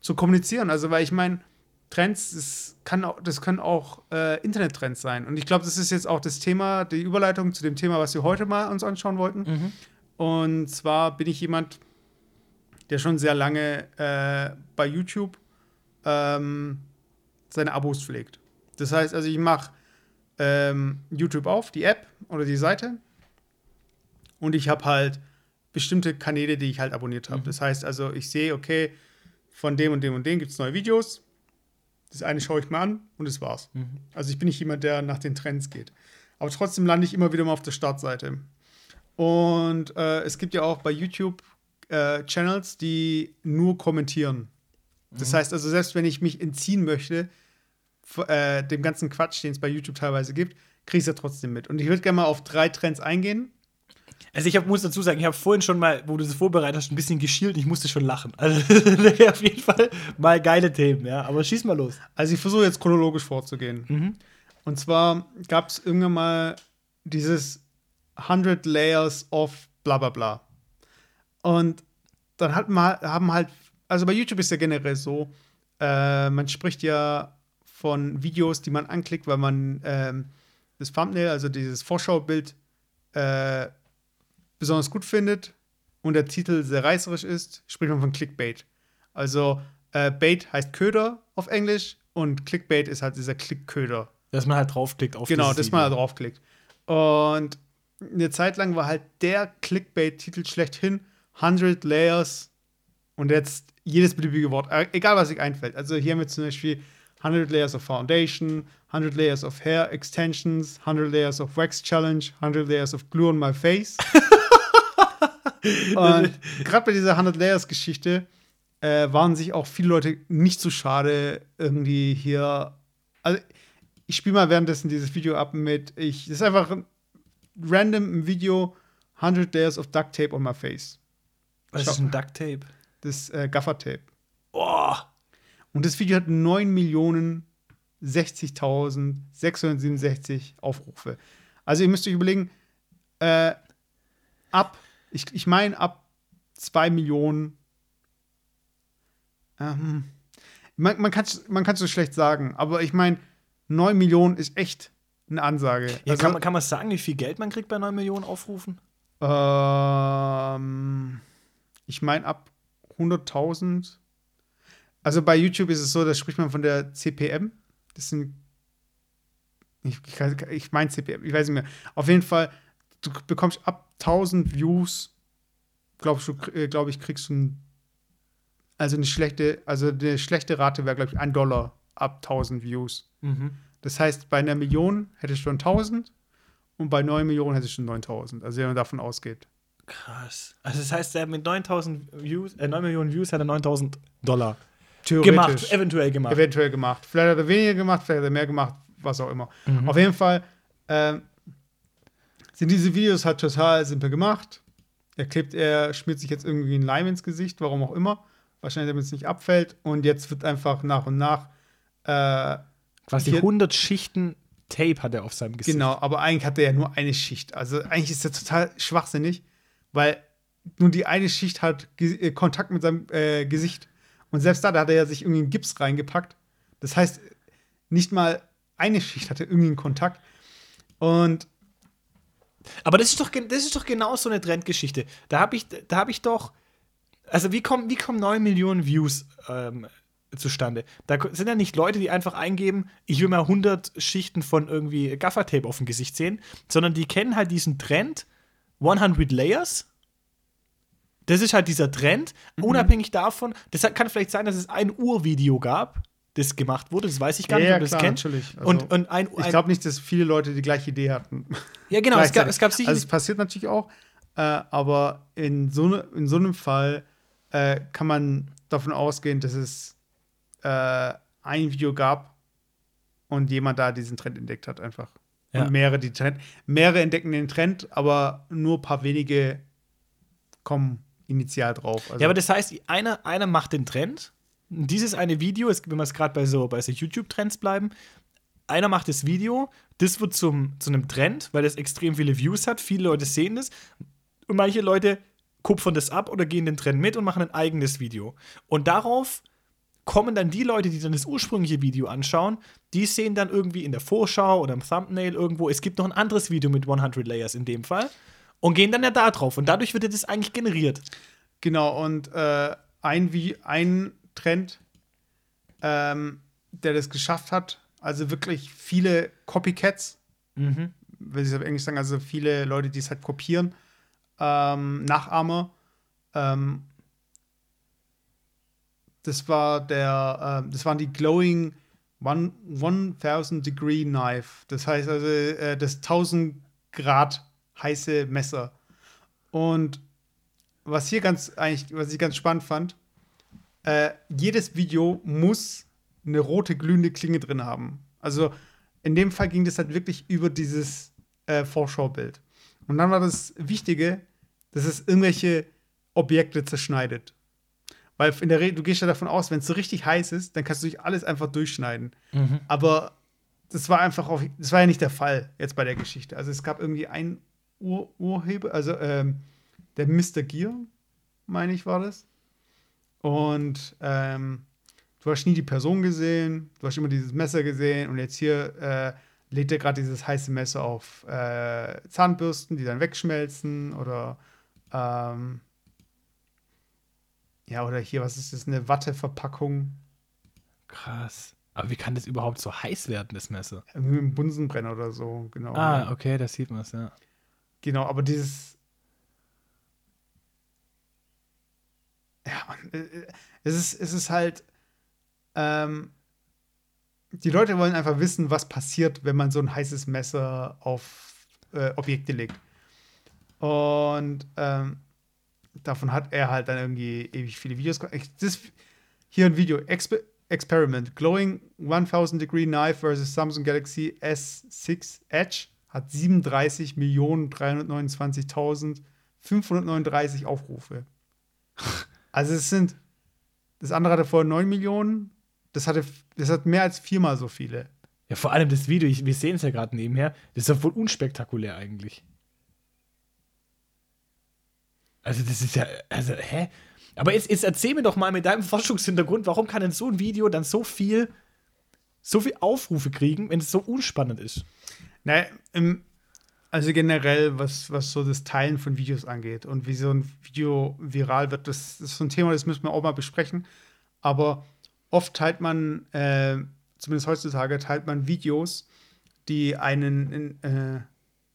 zu kommunizieren. Also, weil ich meine, Trends, das, kann auch, das können auch äh, Internettrends sein. Und ich glaube, das ist jetzt auch das Thema, die Überleitung zu dem Thema, was wir heute mal uns anschauen wollten. Mhm. Und zwar bin ich jemand, der schon sehr lange äh, bei YouTube ähm, seine Abos pflegt. Das heißt, also ich mache ähm, YouTube auf, die App oder die Seite. Und ich habe halt bestimmte Kanäle, die ich halt abonniert habe. Das heißt also, ich sehe, okay, von dem und dem und dem gibt es neue Videos. Das eine schaue ich mir an und das war's. Also ich bin nicht jemand, der nach den Trends geht. Aber trotzdem lande ich immer wieder mal auf der Startseite. Und äh, es gibt ja auch bei YouTube äh, Channels, die nur kommentieren. Das heißt also, selbst wenn ich mich entziehen möchte, äh, dem ganzen Quatsch, den es bei YouTube teilweise gibt, ich es ja trotzdem mit. Und ich würde gerne mal auf drei Trends eingehen. Also ich hab, muss dazu sagen, ich habe vorhin schon mal, wo du das vorbereitet hast, ein bisschen geschielt. Ich musste schon lachen. Also auf jeden Fall mal geile Themen, ja. Aber schieß mal los. Also ich versuche jetzt chronologisch vorzugehen. Und zwar gab es irgendwann mal dieses 100 Layers of bla bla bla. Und dann hat man, haben halt, also bei YouTube ist ja generell so, äh, man spricht ja von Videos, die man anklickt, weil man ähm, das Thumbnail, also dieses Vorschaubild, äh, besonders gut findet und der Titel sehr reißerisch ist, spricht man von Clickbait. Also äh, Bait heißt Köder auf Englisch und Clickbait ist halt dieser Klickköder. Dass man halt draufklickt auf Genau, dass man Video. draufklickt. Und eine Zeit lang war halt der Clickbait-Titel schlechthin 100 Layers und jetzt jedes beliebige Wort, äh, egal was sich einfällt. Also hier haben wir zum Beispiel 100 Layers of Foundation, 100 Layers of Hair Extensions, 100 Layers of Wax Challenge, 100 Layers of Glue on my face. und gerade bei dieser 100 Layers Geschichte äh, waren sich auch viele Leute nicht so schade, irgendwie hier. Also, ich spiele mal währenddessen dieses Video ab mit. Ich, das ist einfach ein random ein Video 100 Layers of Duct Tape on my face. Was ist ein Duct Tape? Das äh, Gaffer Tape. Und das Video hat 9.060.667 Aufrufe. Also ihr müsst euch überlegen, äh, ab, ich, ich meine ab 2 Millionen, ähm, man, man kann es man kann's so schlecht sagen, aber ich meine, 9 Millionen ist echt eine Ansage. ja, Also, kann, man, kann man sagen, wie viel Geld man kriegt bei 9 Millionen Aufrufen? Ähm, ich meine ab 100.000. Also bei YouTube ist es so, da spricht man von der CPM. Das sind ich, ich, meine CPM, ich weiß nicht mehr. Auf jeden Fall, du bekommst ab 1000 Views, glaubst du, äh, glaube ich, kriegst du ein, also eine schlechte, also eine schlechte Rate wäre, glaube ich, ein Dollar ab 1000 Views. Mhm. Das heißt, bei einer Million hättest du schon 1000 und bei 9 Millionen hättest du schon 9000. Also wenn man davon ausgeht. Krass. Also das heißt, er mit 9000 Views, äh, 9 Millionen Views hat er 9000 Dollar. Gemacht, eventuell gemacht. eventuell gemacht. Vielleicht hat er weniger gemacht, vielleicht hat er mehr gemacht, was auch immer. Mhm. Auf jeden Fall ähm, sind diese Videos halt total simpel gemacht. Er klebt, er schmiert sich jetzt irgendwie ein Leim ins Gesicht, warum auch immer. Wahrscheinlich, damit es nicht abfällt. Und jetzt wird einfach nach und nach äh, Quasi hier- 100 Schichten Tape hat er auf seinem Gesicht. Genau, aber eigentlich hat er ja nur eine Schicht. Also eigentlich ist er total schwachsinnig, weil nur die eine Schicht hat Ge äh, Kontakt mit seinem äh, Gesicht. Und selbst da, da hat er ja sich irgendwie einen Gips reingepackt. Das heißt, nicht mal eine Schicht hatte irgendwie einen Kontakt. Und Aber das ist doch, das ist doch genau so eine Trendgeschichte. Da habe ich, hab ich doch. Also, wie kommen, wie kommen 9 Millionen Views ähm, zustande? Da sind ja nicht Leute, die einfach eingeben, ich will mal 100 Schichten von irgendwie Gaffertape auf dem Gesicht sehen, sondern die kennen halt diesen Trend 100 Layers. Das ist halt dieser Trend, unabhängig davon. Das kann vielleicht sein, dass es ein Urvideo gab, das gemacht wurde. Das weiß ich gar nicht, Ja, ob du das klar, kennst. natürlich. Also, und, und ein, ich ein glaube nicht, dass viele Leute die gleiche Idee hatten. ja, genau, es gab, es gab sicherlich Also es passiert natürlich auch, äh, aber in so, ne, in so einem Fall äh, kann man davon ausgehen, dass es äh, ein Video gab und jemand da diesen Trend entdeckt hat einfach. Ja. Und mehrere, die Trend, mehrere entdecken den Trend, aber nur ein paar wenige kommen initial drauf. Also, Ja, aber das heißt, einer, einer macht den Trend. Dieses eine Video, es- wenn wir es gerade bei so, bei so YouTube-Trends bleiben, einer macht das Video, das wird zum, zu einem Trend, weil das extrem viele Views hat, viele Leute sehen das und manche Leute kupfern das ab oder gehen den Trend mit und machen ein eigenes Video. Und darauf kommen dann die Leute, die dann das ursprüngliche Video anschauen, die sehen dann irgendwie in der Vorschau oder im Thumbnail irgendwo, es gibt noch ein anderes Video mit 100 Layers in dem Fall und gehen dann ja da drauf und dadurch wird das eigentlich generiert. Genau, und äh, ein, wie, ein Trend, ähm, der das geschafft hat, also wirklich viele Copycats, Mhm. will ich es auf Englisch sagen, also viele Leute, die es halt kopieren, ähm, Nachahmer. Ähm, das war der, ähm, das waren die Glowing One, 1000 Degree Knife. Das heißt also äh, das 1000 Grad heiße Messer. Und was hier ganz eigentlich, was ich ganz spannend fand, äh, jedes Video muss eine rote glühende Klinge drin haben. Also in dem Fall ging das halt wirklich über dieses äh, Vorschaubild. Und dann war das Wichtige, dass es irgendwelche Objekte zerschneidet. Weil in der Regel, du gehst ja davon aus, wenn es so richtig heiß ist, dann kannst du durch alles einfach durchschneiden. Aber das war einfach auch, das war ja nicht der Fall jetzt bei der Geschichte. Also es gab irgendwie einen Ur Urheber, also ähm, der Mr. Gear, meine ich, war das. Und ähm, du hast nie die Person gesehen, du hast immer dieses Messer gesehen und jetzt hier äh, legt er gerade dieses heiße Messer auf äh, Zahnbürsten, die dann wegschmelzen oder ähm, ja, oder hier, was ist das, eine Watteverpackung Krass. Aber wie kann das überhaupt so heiß werden, das Messer? mit einem Bunsenbrenner oder so, genau. Ah, okay, da sieht man es, ja. Genau, aber dieses. Ja, Mann, äh, es ist, es ist halt. Ähm, die Leute wollen einfach wissen, was passiert, wenn man so ein heißes Messer auf äh, Objekte legt. Und ähm, davon hat er halt dann irgendwie ewig viele Videos Das, hier ein Video. Exper Experiment. Glowing 1000 Degree Knife versus Samsung Galaxy S6 Edge hat 37.329.539 Aufrufe. Also es sind, das andere hatte vorher 9 Millionen, das, hatte, das hat mehr als viermal so viele. Ja, vor allem das Video, ich, wir sehen es ja gerade nebenher, das ist doch wohl unspektakulär eigentlich. Also, das ist ja, also, hä? Aber jetzt, jetzt erzähl mir doch mal mit deinem Forschungshintergrund, warum kann denn so ein Video dann so viel, so viel Aufrufe kriegen, wenn es so unspannend ist? Naja, im, also generell, was, was so das Teilen von Videos angeht und wie so ein Video viral wird, das, das ist so ein Thema, das müssen wir auch mal besprechen. Aber oft teilt man, äh, zumindest heutzutage, teilt man Videos, die einen in, äh,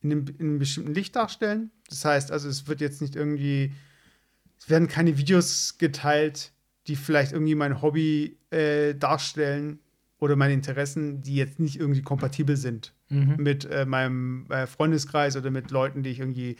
in, einem, in einem bestimmten Licht darstellen. Das heißt, also es wird jetzt nicht irgendwie, es werden keine Videos geteilt, die vielleicht irgendwie mein Hobby äh, darstellen oder meine Interessen, die jetzt nicht irgendwie kompatibel sind mit äh, meinem äh, Freundeskreis oder mit Leuten, die ich irgendwie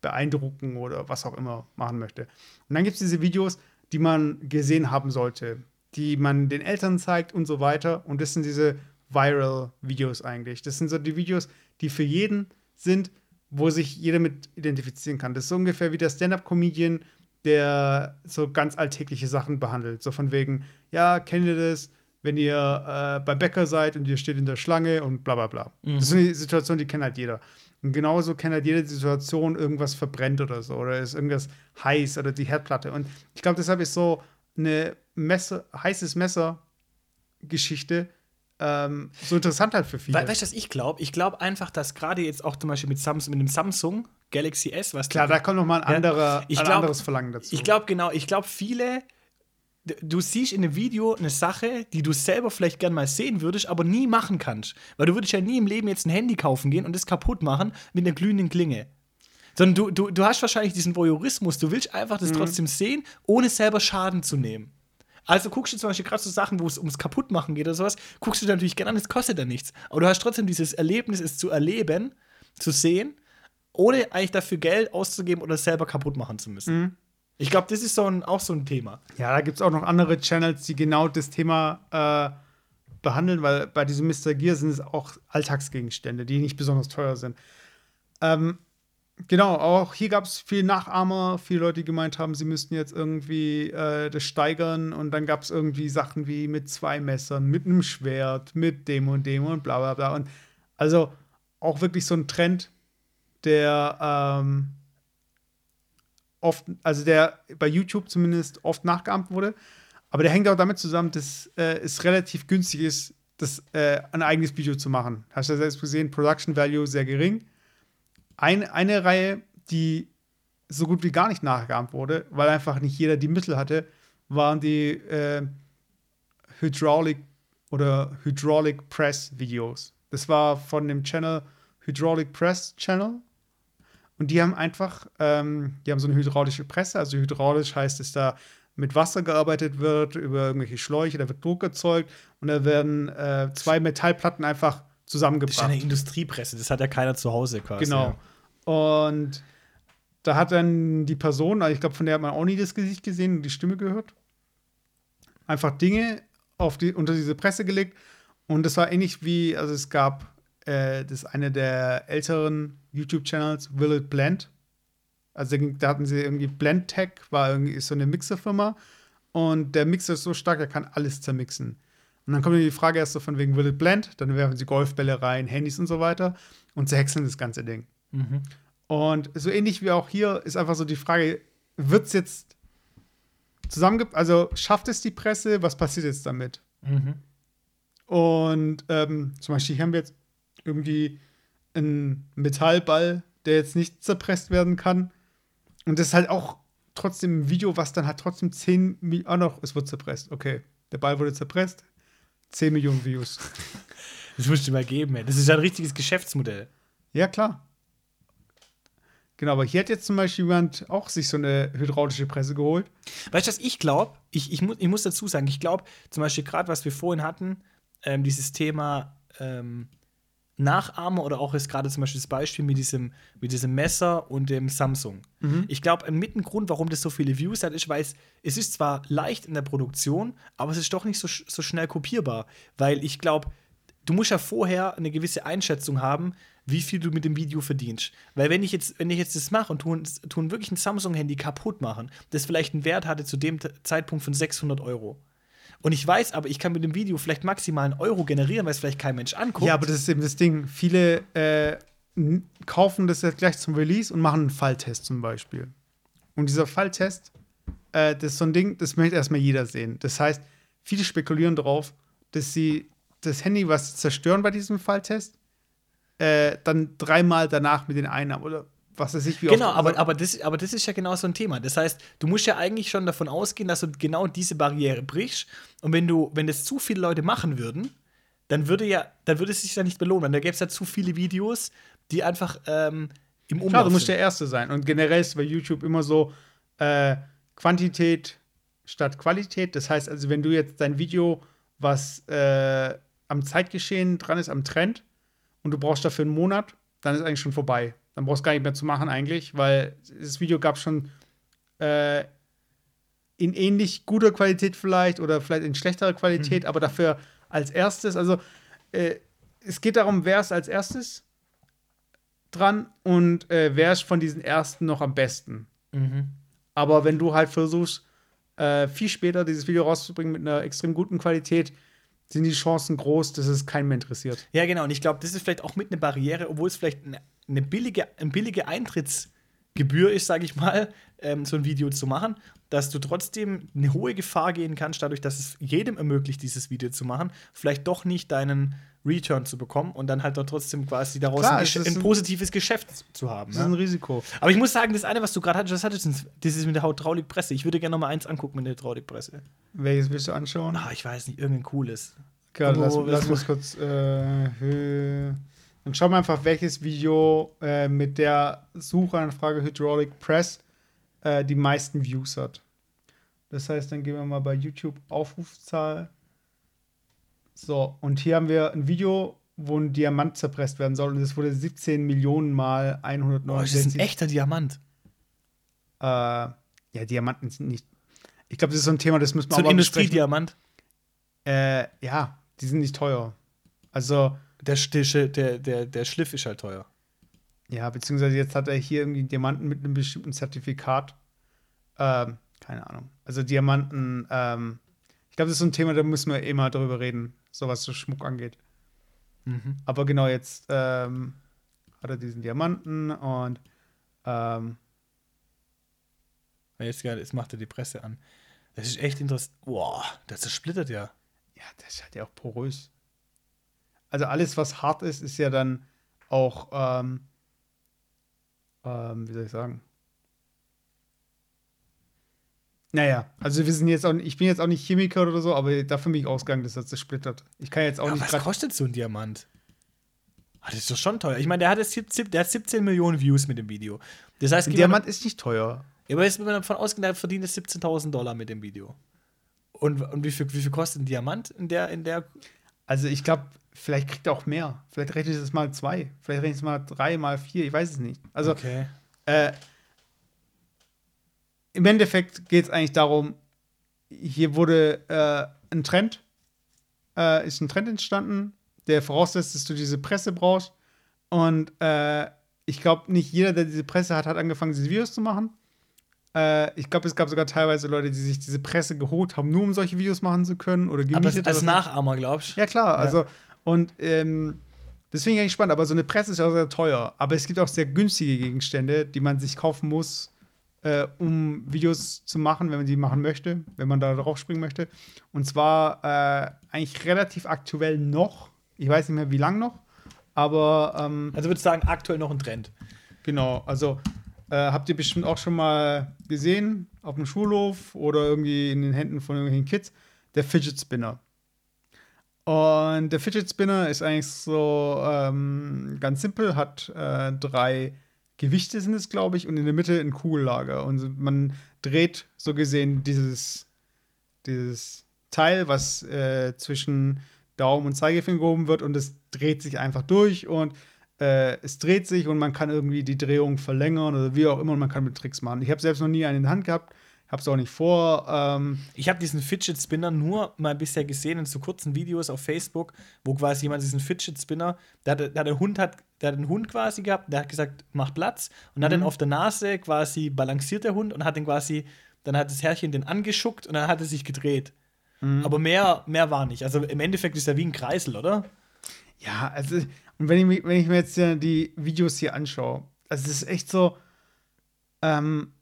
beeindrucken oder was auch immer machen möchte. Und dann gibt es diese Videos, die man gesehen haben sollte, die man den Eltern zeigt und so weiter. Und das sind diese Viral-Videos eigentlich. Das sind so die Videos, die für jeden sind, wo sich jeder mit identifizieren kann. Das ist so ungefähr wie der Stand-up-Comedian, der so ganz alltägliche Sachen behandelt. So von wegen, ja, kennt ihr das, wenn ihr äh, beim Bäcker seid und ihr steht in der Schlange und bla bla bla. Das ist eine Situation, die kennt halt jeder. Und genauso kennt halt jede Situation, irgendwas verbrennt oder so, oder ist irgendwas heiß oder die Herdplatte. Und ich glaube, deshalb ist so eine Messer, heißes Messer-Geschichte ähm, so interessant halt für viele. We weißt du, was ich glaube? Ich glaube einfach, dass gerade jetzt auch zum Beispiel mit, Samsung, mit dem Samsung Galaxy S, was Klar, da kommt noch mal ein, anderer, Ich ein glaub- anderes Verlangen dazu. Ich glaube, genau, ich glaube, viele. Du siehst in einem Video eine Sache, die du selber vielleicht gern mal sehen würdest, aber nie machen kannst. Weil du würdest ja nie im Leben jetzt ein Handy kaufen gehen und es kaputt machen mit einer glühenden Klinge. Sondern du, du, du hast wahrscheinlich diesen Voyeurismus. Du willst einfach Mhm. das trotzdem sehen, ohne selber Schaden zu nehmen. Also guckst du zum Beispiel gerade so Sachen, wo es ums Kaputtmachen geht oder sowas, guckst du dir natürlich gerne an, es kostet ja nichts. Aber du hast trotzdem dieses Erlebnis, es zu erleben, zu sehen, ohne eigentlich dafür Geld auszugeben oder es selber kaputt machen zu müssen. Mhm. Ich glaube, das ist so ein, auch so ein Thema. Ja, da gibt es auch noch andere Channels, die genau das Thema äh, behandeln, weil bei diesem Mr. Gear sind es auch Alltagsgegenstände, die nicht besonders teuer sind. Ähm, genau, auch hier gab es viele Nachahmer, viele Leute, die gemeint haben, sie müssten jetzt irgendwie äh, das steigern und dann gab es irgendwie Sachen wie mit zwei Messern, mit einem Schwert, mit dem und dem und bla bla bla. Und also auch wirklich so ein Trend, der ähm, oft, also der bei YouTube zumindest oft nachgeahmt wurde. Aber der hängt auch damit zusammen, dass äh, es relativ günstig ist, das, äh, ein eigenes Video zu machen. Hast du ja selbst gesehen, Production Value sehr gering. Ein, eine Reihe, die so gut wie gar nicht nachgeahmt wurde, weil einfach nicht jeder die Mittel hatte, waren die äh, Hydraulic oder Hydraulic Press Videos. Das war von dem Channel Hydraulic Press Channel. Und die haben einfach, ähm, die haben so eine hydraulische Presse. Also hydraulisch heißt es da mit Wasser gearbeitet wird, über irgendwelche Schläuche, da wird Druck erzeugt und da werden äh, zwei Metallplatten einfach zusammengebracht. Das ist eine Industriepresse, das hat ja keiner zu Hause quasi. Genau. Und da hat dann die Person, also ich glaube, von der hat man auch nie das Gesicht gesehen und die Stimme gehört, einfach Dinge auf die, unter diese Presse gelegt. Und das war ähnlich wie, also es gab, äh, das ist eine der älteren YouTube-Channels, Will It Blend. Also da hatten sie irgendwie Blendtech, war irgendwie so eine Mixerfirma. Und der Mixer ist so stark, er kann alles zermixen. Und dann kommt die Frage erst so von wegen Will it blend? Dann werfen sie Golfbälle rein, Handys und so weiter und zerhäckseln das ganze Ding. Mhm. Und so ähnlich wie auch hier ist einfach so die Frage, wird es jetzt zusammenge... Also schafft es die Presse? Was passiert jetzt damit? Mhm. Und ähm, zum Beispiel hier haben wir jetzt irgendwie einen Metallball, der jetzt nicht zerpresst werden kann. Und das ist halt auch trotzdem ein Video, was dann hat trotzdem 10 Millionen. Ah, noch, es wird zerpresst. Okay. Der Ball wurde zerpresst. 10 Millionen Views. Das musst du mal geben, ey. Das ist ja ein richtiges Geschäftsmodell. Ja, klar. Genau, aber hier hat jetzt zum Beispiel jemand auch sich so eine hydraulische Presse geholt. Weißt du, was ich glaube? Ich, ich, mu ich muss dazu sagen, ich glaube, zum Beispiel gerade, was wir vorhin hatten, ähm, dieses Thema ähm, Nachahmer oder auch jetzt gerade zum Beispiel das Beispiel mit diesem, mit diesem Messer und dem Samsung. Mhm. Ich glaube, ein Mittengrund, warum das so viele Views hat, ist, weil es, es ist zwar leicht in der Produktion, aber es ist doch nicht so, so schnell kopierbar. Weil ich glaube, du musst ja vorher eine gewisse Einschätzung haben, wie viel du mit dem Video verdienst. Weil wenn ich jetzt, wenn ich jetzt das mache und tun, tun wirklich ein Samsung-Handy kaputt machen, das vielleicht einen Wert hatte zu dem Zeitpunkt von 600 Euro und ich weiß aber, ich kann mit dem Video vielleicht maximal einen Euro generieren, weil es vielleicht kein Mensch anguckt. Ja, aber das ist eben das Ding. Viele äh, kaufen das jetzt gleich zum Release und machen einen Falltest zum Beispiel. Und dieser Falltest, äh, das ist so ein Ding, das möchte erstmal jeder sehen. Das heißt, viele spekulieren darauf, dass sie das Handy, was zerstören bei diesem Falltest, äh, dann dreimal danach mit den Einnahmen oder was weiß ich, wie Genau, aber, aber, das, aber das ist ja genau so ein Thema. Das heißt, du musst ja eigentlich schon davon ausgehen, dass du genau diese Barriere brichst. Und wenn du, wenn das zu viele Leute machen würden, dann würde ja, dann würde es sich ja nicht belohnen. Da gäbe es ja zu viele Videos, die einfach ähm, im Umlauf Klar, du musst der Erste sein. Und generell ist bei YouTube immer so äh, Quantität statt Qualität. Das heißt also, wenn du jetzt dein Video, was äh, am Zeitgeschehen dran ist, am Trend, und du brauchst dafür einen Monat, dann ist eigentlich schon vorbei. Dann brauchst du gar nicht mehr zu machen eigentlich, weil das Video gab es schon äh, in ähnlich guter Qualität vielleicht oder vielleicht in schlechterer Qualität, mhm. aber dafür als erstes. Also äh, es geht darum, wer ist als erstes dran und äh, wer ist von diesen ersten noch am besten. Mhm. Aber wenn du halt versuchst, äh, viel später dieses Video rauszubringen mit einer extrem guten Qualität, sind die Chancen groß, dass es keinen mehr interessiert. Ja, genau. Und ich glaube, das ist vielleicht auch mit eine Barriere, obwohl es vielleicht eine eine billige, eine billige Eintrittsgebühr ist, sage ich mal, ähm, so ein Video zu machen, dass du trotzdem eine hohe Gefahr gehen kannst, dadurch, dass es jedem ermöglicht, dieses Video zu machen, vielleicht doch nicht deinen Return zu bekommen und dann halt doch trotzdem quasi daraus Klar, ein, ein, ein, positives Geschäft zu haben. Das ist ein Risiko. Aber ich muss sagen, das eine, was du gerade hattest, das hattest das ist mit der Hydraulikpresse. Ich würde gerne noch mal eins angucken mit der Hydraulikpresse. Welches willst du anschauen? Ah, ich weiß nicht, irgendein cooles. Okay, lass, lass uns kurz äh, dann schauen wir einfach, welches Video äh, mit der Suchanfrage Hydraulic Press äh, die meisten Views hat. Das heißt, dann gehen wir mal bei YouTube Aufrufzahl. So, und hier haben wir ein Video, wo ein Diamant zerpresst werden soll. Und es wurde 17 Millionen mal 169. Oh, das ist ein echter Diamant. Äh, ja, Diamanten sind nicht. Ich glaube, das ist so ein Thema, das müssen wir so auch mal besprechen. So ein Industriediamant? Äh, ja, die sind nicht teuer. Also, der, der, der, der, der Schliff ist halt teuer. Ja, beziehungsweise jetzt hat er hier irgendwie Diamanten mit einem bestimmten Zertifikat. Ähm, keine Ahnung. Also Diamanten, ähm, ich glaube, das ist so ein Thema, da müssen wir eh mal drüber reden, so was so Schmuck angeht. Mhm. Aber genau jetzt ähm, hat er diesen Diamanten und ähm, Jetzt, jetzt macht er die Presse an. Das ist echt interessant. Boah, das zersplittert ja. Ja, das ist halt ja auch porös. Also alles, was hart ist, ist ja dann auch, ähm, ähm, wie soll ich sagen? Naja, also wir sind jetzt auch, ich bin jetzt auch nicht Chemiker oder so, aber dafür bin ich ausgegangen, dass das zersplittert. Ich kann jetzt auch Ja, nicht was kostet so ein Diamant? Ah, das ist doch schon teuer. Ich meine, der hat, jetzt 17, der hat 17 Millionen Views mit dem Video. Das heißt, Ein Diamant ist nicht teuer. Ja, aber jetzt, wenn man davon ausgeht, der verdient es 17.000 Dollar mit dem Video. Und, und wie, viel, wie viel kostet ein Diamant in der, in der. Also ich glaube, vielleicht kriegt er auch mehr. Vielleicht rechnet es mal zwei. Vielleicht rechnet es mal drei, mal vier. Ich weiß es nicht. Also Okay. äh, im Endeffekt geht es eigentlich darum, hier wurde äh, ein Trend, äh, ist ein Trend entstanden, der voraussetzt, dass du diese Presse brauchst. Und äh, ich glaube, nicht jeder, der diese Presse hat, hat angefangen, diese Videos zu machen. Äh, ich glaube, es gab sogar teilweise Leute, die sich diese Presse geholt haben, nur um solche Videos machen zu können oder Aber gemietet als oder so. Nachahmer, glaubst du? Ja, klar. Also, und ähm, deswegen eigentlich spannend. Aber so eine Presse ist ja auch sehr teuer. Aber es gibt auch sehr günstige Gegenstände, die man sich kaufen muss, äh, um Videos zu machen, wenn man die machen möchte, wenn man da drauf springen möchte. Und zwar äh, eigentlich relativ aktuell noch. Ich weiß nicht mehr, wie lang noch. Aber ähm, Also würde ich sagen, aktuell noch ein Trend. Genau, also äh, habt ihr bestimmt auch schon mal gesehen auf dem Schulhof oder irgendwie in den Händen von irgendwelchen Kids, der Fidget Spinner. Und der Fidget Spinner ist eigentlich so ähm, ganz simpel, hat äh, drei Gewichte sind es, glaube ich, und in der Mitte ein Kugellager. Und man dreht so gesehen dieses, dieses Teil, was äh, zwischen Daumen und Zeigefinger gehoben wird und es dreht sich einfach durch und äh, es dreht sich und man kann irgendwie die Drehung verlängern oder wie auch immer und man kann mit Tricks machen. Ich habe selbst noch nie einen in der Hand gehabt, habe es auch nicht vor. Ähm, Ich habe diesen Fidget Spinner nur mal bisher gesehen in so kurzen Videos auf Facebook, wo quasi jemand diesen Fidget Spinner, der, hat, der, hat Hund hat, der hat einen Hund quasi gehabt, der hat gesagt, mach Platz und hat Mhm. den auf der Nase quasi balanciert der Hund und hat den quasi, dann hat das Herrchen den angeschuckt und dann hat er sich gedreht. Mhm. Aber mehr, mehr war nicht. Also im Endeffekt ist er wie ein Kreisel, oder? Ja, also, und wenn ich, wenn ich mir jetzt hier die Videos hier anschaue, also es ist echt so, ähm,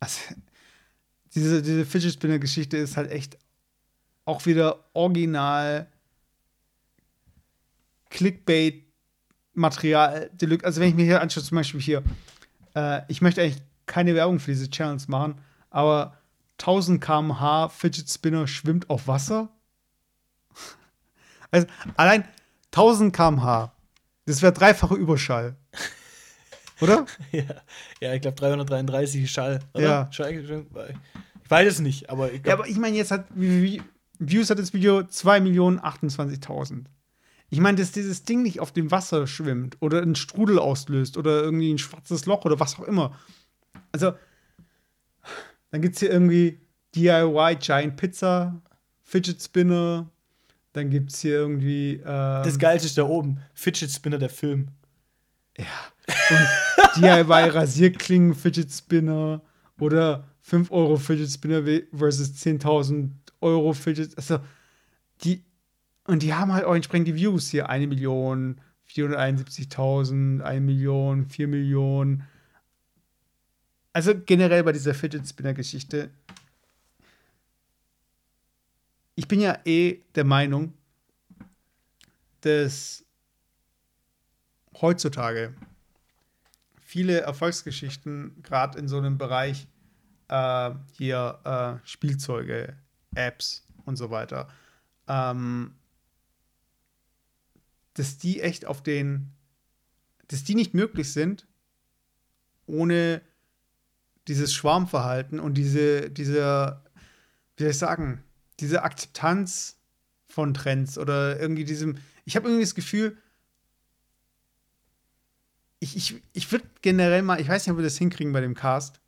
also, diese, diese Fidget Spinner-Geschichte ist halt echt auch wieder original Clickbait-Material. Also, wenn ich mir hier anschaue, zum Beispiel hier, äh, ich möchte eigentlich keine Werbung für diese Channels machen, aber 1000 km/h Fidget Spinner schwimmt auf Wasser. Also allein 1000 km/h. Das wäre dreifache Überschall. Oder? ja, ja, ich glaube 333 Schall. Oder? Ja. Schall, ich weiß es nicht, aber ich Ja, aber ich meine, jetzt hat Views hat das Video 2.028.000. Ich meine, dass dieses Ding nicht auf dem Wasser schwimmt oder einen Strudel auslöst oder irgendwie ein schwarzes Loch oder was auch immer. Also, dann gibt es hier irgendwie DIY Giant Pizza, Fidget Spinner, dann gibt es hier irgendwie. ähm, das Geilste ist da oben. Fidget Spinner, der Film. DIY Rasierklingen Fidget Spinner oder 5 Euro Fidget Spinner versus 10.000 Euro Fidget. Also, die. Und die haben halt auch entsprechend die Views hier. 1 Million, 471.000, 1 Million, 4 Millionen. Also generell bei dieser Fidget Spinner Geschichte. Ich bin ja eh der Meinung, dass heutzutage viele Erfolgsgeschichten, gerade in so einem Bereich äh, hier äh, Spielzeuge, Apps und so weiter, ähm, dass die echt auf den, dass die nicht möglich sind, ohne dieses Schwarmverhalten und diese, diese, wie soll ich sagen, diese Akzeptanz von Trends oder irgendwie diesem, ich habe irgendwie das Gefühl, ich, ich, ich würde generell mal, ich weiß nicht, ob wir das hinkriegen bei dem Cast,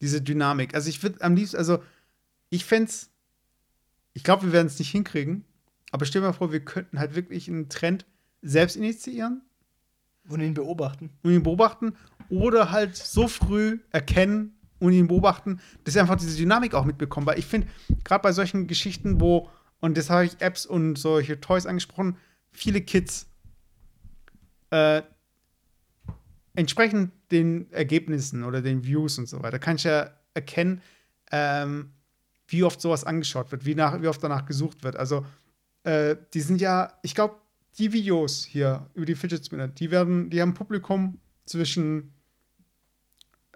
diese Dynamik. Also ich würde am liebsten, also ich fände es, ich glaube, wir werden es nicht hinkriegen, aber stell dir mal vor, wir könnten halt wirklich einen Trend selbst initiieren Und ihn beobachten. und ihn beobachten oder halt so früh erkennen und ihn beobachten, dass sie einfach diese Dynamik auch mitbekommen. Weil ich finde, gerade bei solchen Geschichten, wo, und das habe ich Apps und solche Toys angesprochen, viele Kids, äh, entsprechend den Ergebnissen oder den Views und so weiter, kann ich ja erkennen, ähm, wie oft sowas angeschaut wird, wie, nach, wie oft danach gesucht wird. Also, äh, die sind ja, ich glaube, die Videos hier über die Fidget Spinner, die werden, die haben Publikum zwischen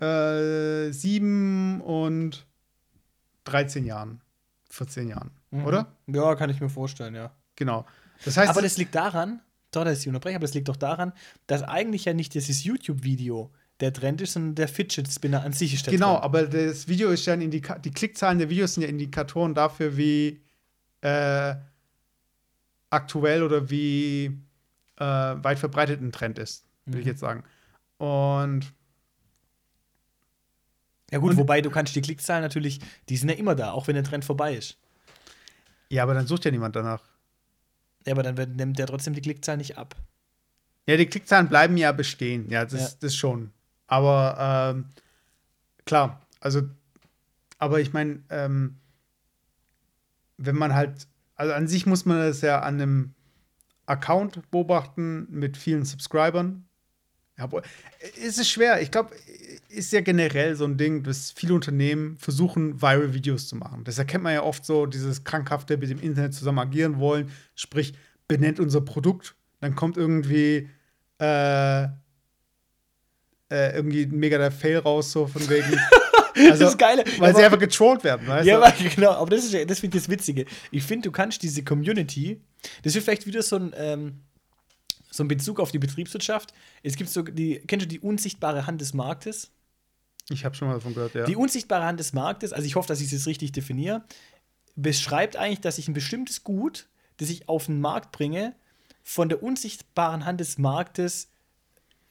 äh, sieben und 13 Jahren, 14 Jahren, Mhm. oder? Ja, kann ich mir vorstellen, ja. Genau. Das heißt, aber das liegt daran, doch, dass ich unterbreche, aber das liegt doch daran, dass eigentlich ja nicht dieses YouTube-Video der Trend ist, sondern der Fidget Spinner an sich ist der Genau, Trend. aber das Video ist ja ein Indika die Klickzahlen der Videos sind ja Indikatoren dafür, wie äh, aktuell oder wie äh, weit verbreitet ein Trend ist, würde ich Mhm. jetzt sagen. Und Ja gut, Und- wobei du kannst die Klickzahlen natürlich, die sind ja immer da, auch wenn der Trend vorbei ist. ja, aber dann sucht ja niemand danach. Ja, aber dann wird- nimmt der trotzdem die Klickzahl nicht ab. Ja, die Klickzahlen bleiben ja bestehen, ja, das, Ja. das schon. Aber ähm, klar, also, aber ich meine, ähm, wenn man halt, also an sich muss man das ja an einem Account beobachten mit vielen Subscribern. Ja, boah, es ist schwer. Ich glaube, ist ja generell so ein Ding, dass viele Unternehmen versuchen, Viral-Videos zu machen. Das erkennt man ja oft so, dieses krankhafte mit dem Internet zusammen agieren wollen. Sprich, benennt unser Produkt. Dann kommt irgendwie äh, äh, irgendwie mega der Fail raus, so von wegen. Also, das ist geil. Weil aber, sie einfach getrollt werden, weißt Ja, du? aber, genau, aber das, ist ja- das finde ich das Witzige. Ich finde, du kannst diese Community, das ist vielleicht wieder so ein, ähm, so ein Bezug auf die Betriebswirtschaft. Es gibt so die, kennst du die unsichtbare Hand des Marktes? Ich habe schon mal davon gehört, ja. Die unsichtbare Hand des Marktes, also ich hoffe, dass ich es jetzt richtig definiere, beschreibt eigentlich, dass ich ein bestimmtes Gut, das ich auf den Markt bringe, von der unsichtbaren Hand des Marktes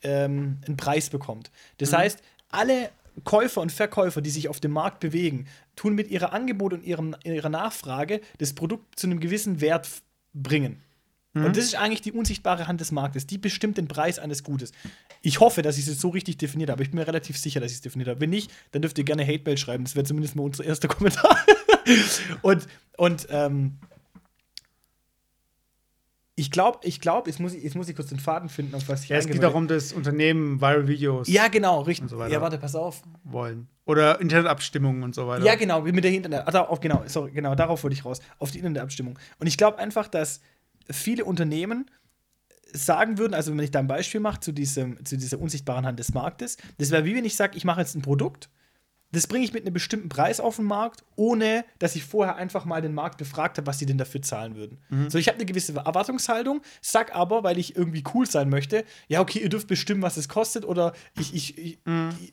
ähm, einen Preis bekommt. Das heißt, alle Käufer und Verkäufer, die sich auf dem Markt bewegen, tun mit ihrer Angebot und ihrem, ihrer Nachfrage das Produkt zu einem gewissen Wert f- Und das ist eigentlich die unsichtbare Hand des Marktes. Die bestimmt den Preis eines Gutes. Ich hoffe, dass ich es jetzt so richtig definiert habe. Ich bin mir relativ sicher, dass ich es definiert habe. Wenn nicht, dann dürft ihr gerne Hatemail schreiben. Das wäre zumindest mal unser erster Kommentar. und und ähm, ich glaube, ich glaube, jetzt, muss ich- jetzt muss ich kurz den Faden finden, auf was ich ja, es geht darum, dass Unternehmen Viral-Videos Ja, genau, richtig. So ja, warte, pass auf. wollen. Oder Internetabstimmungen und so weiter. Ja, genau, mit der Internet. Also auf, genau, sorry, genau, darauf wollte ich raus. Auf die Internetabstimmung. Und ich glaube einfach, dass viele Unternehmen sagen würden, also wenn ich da ein Beispiel mache zu, diesem, zu dieser unsichtbaren Hand des Marktes, das wäre wie wenn ich sage, ich mache jetzt ein Produkt, das bringe ich mit einem bestimmten Preis auf den Markt, ohne dass ich vorher einfach mal den Markt befragt habe, was die denn dafür zahlen würden. So, ich habe eine gewisse Erwartungshaltung, sag aber, weil ich irgendwie cool sein möchte, ja, okay, ihr dürft bestimmen, was es kostet oder ich, ich, ich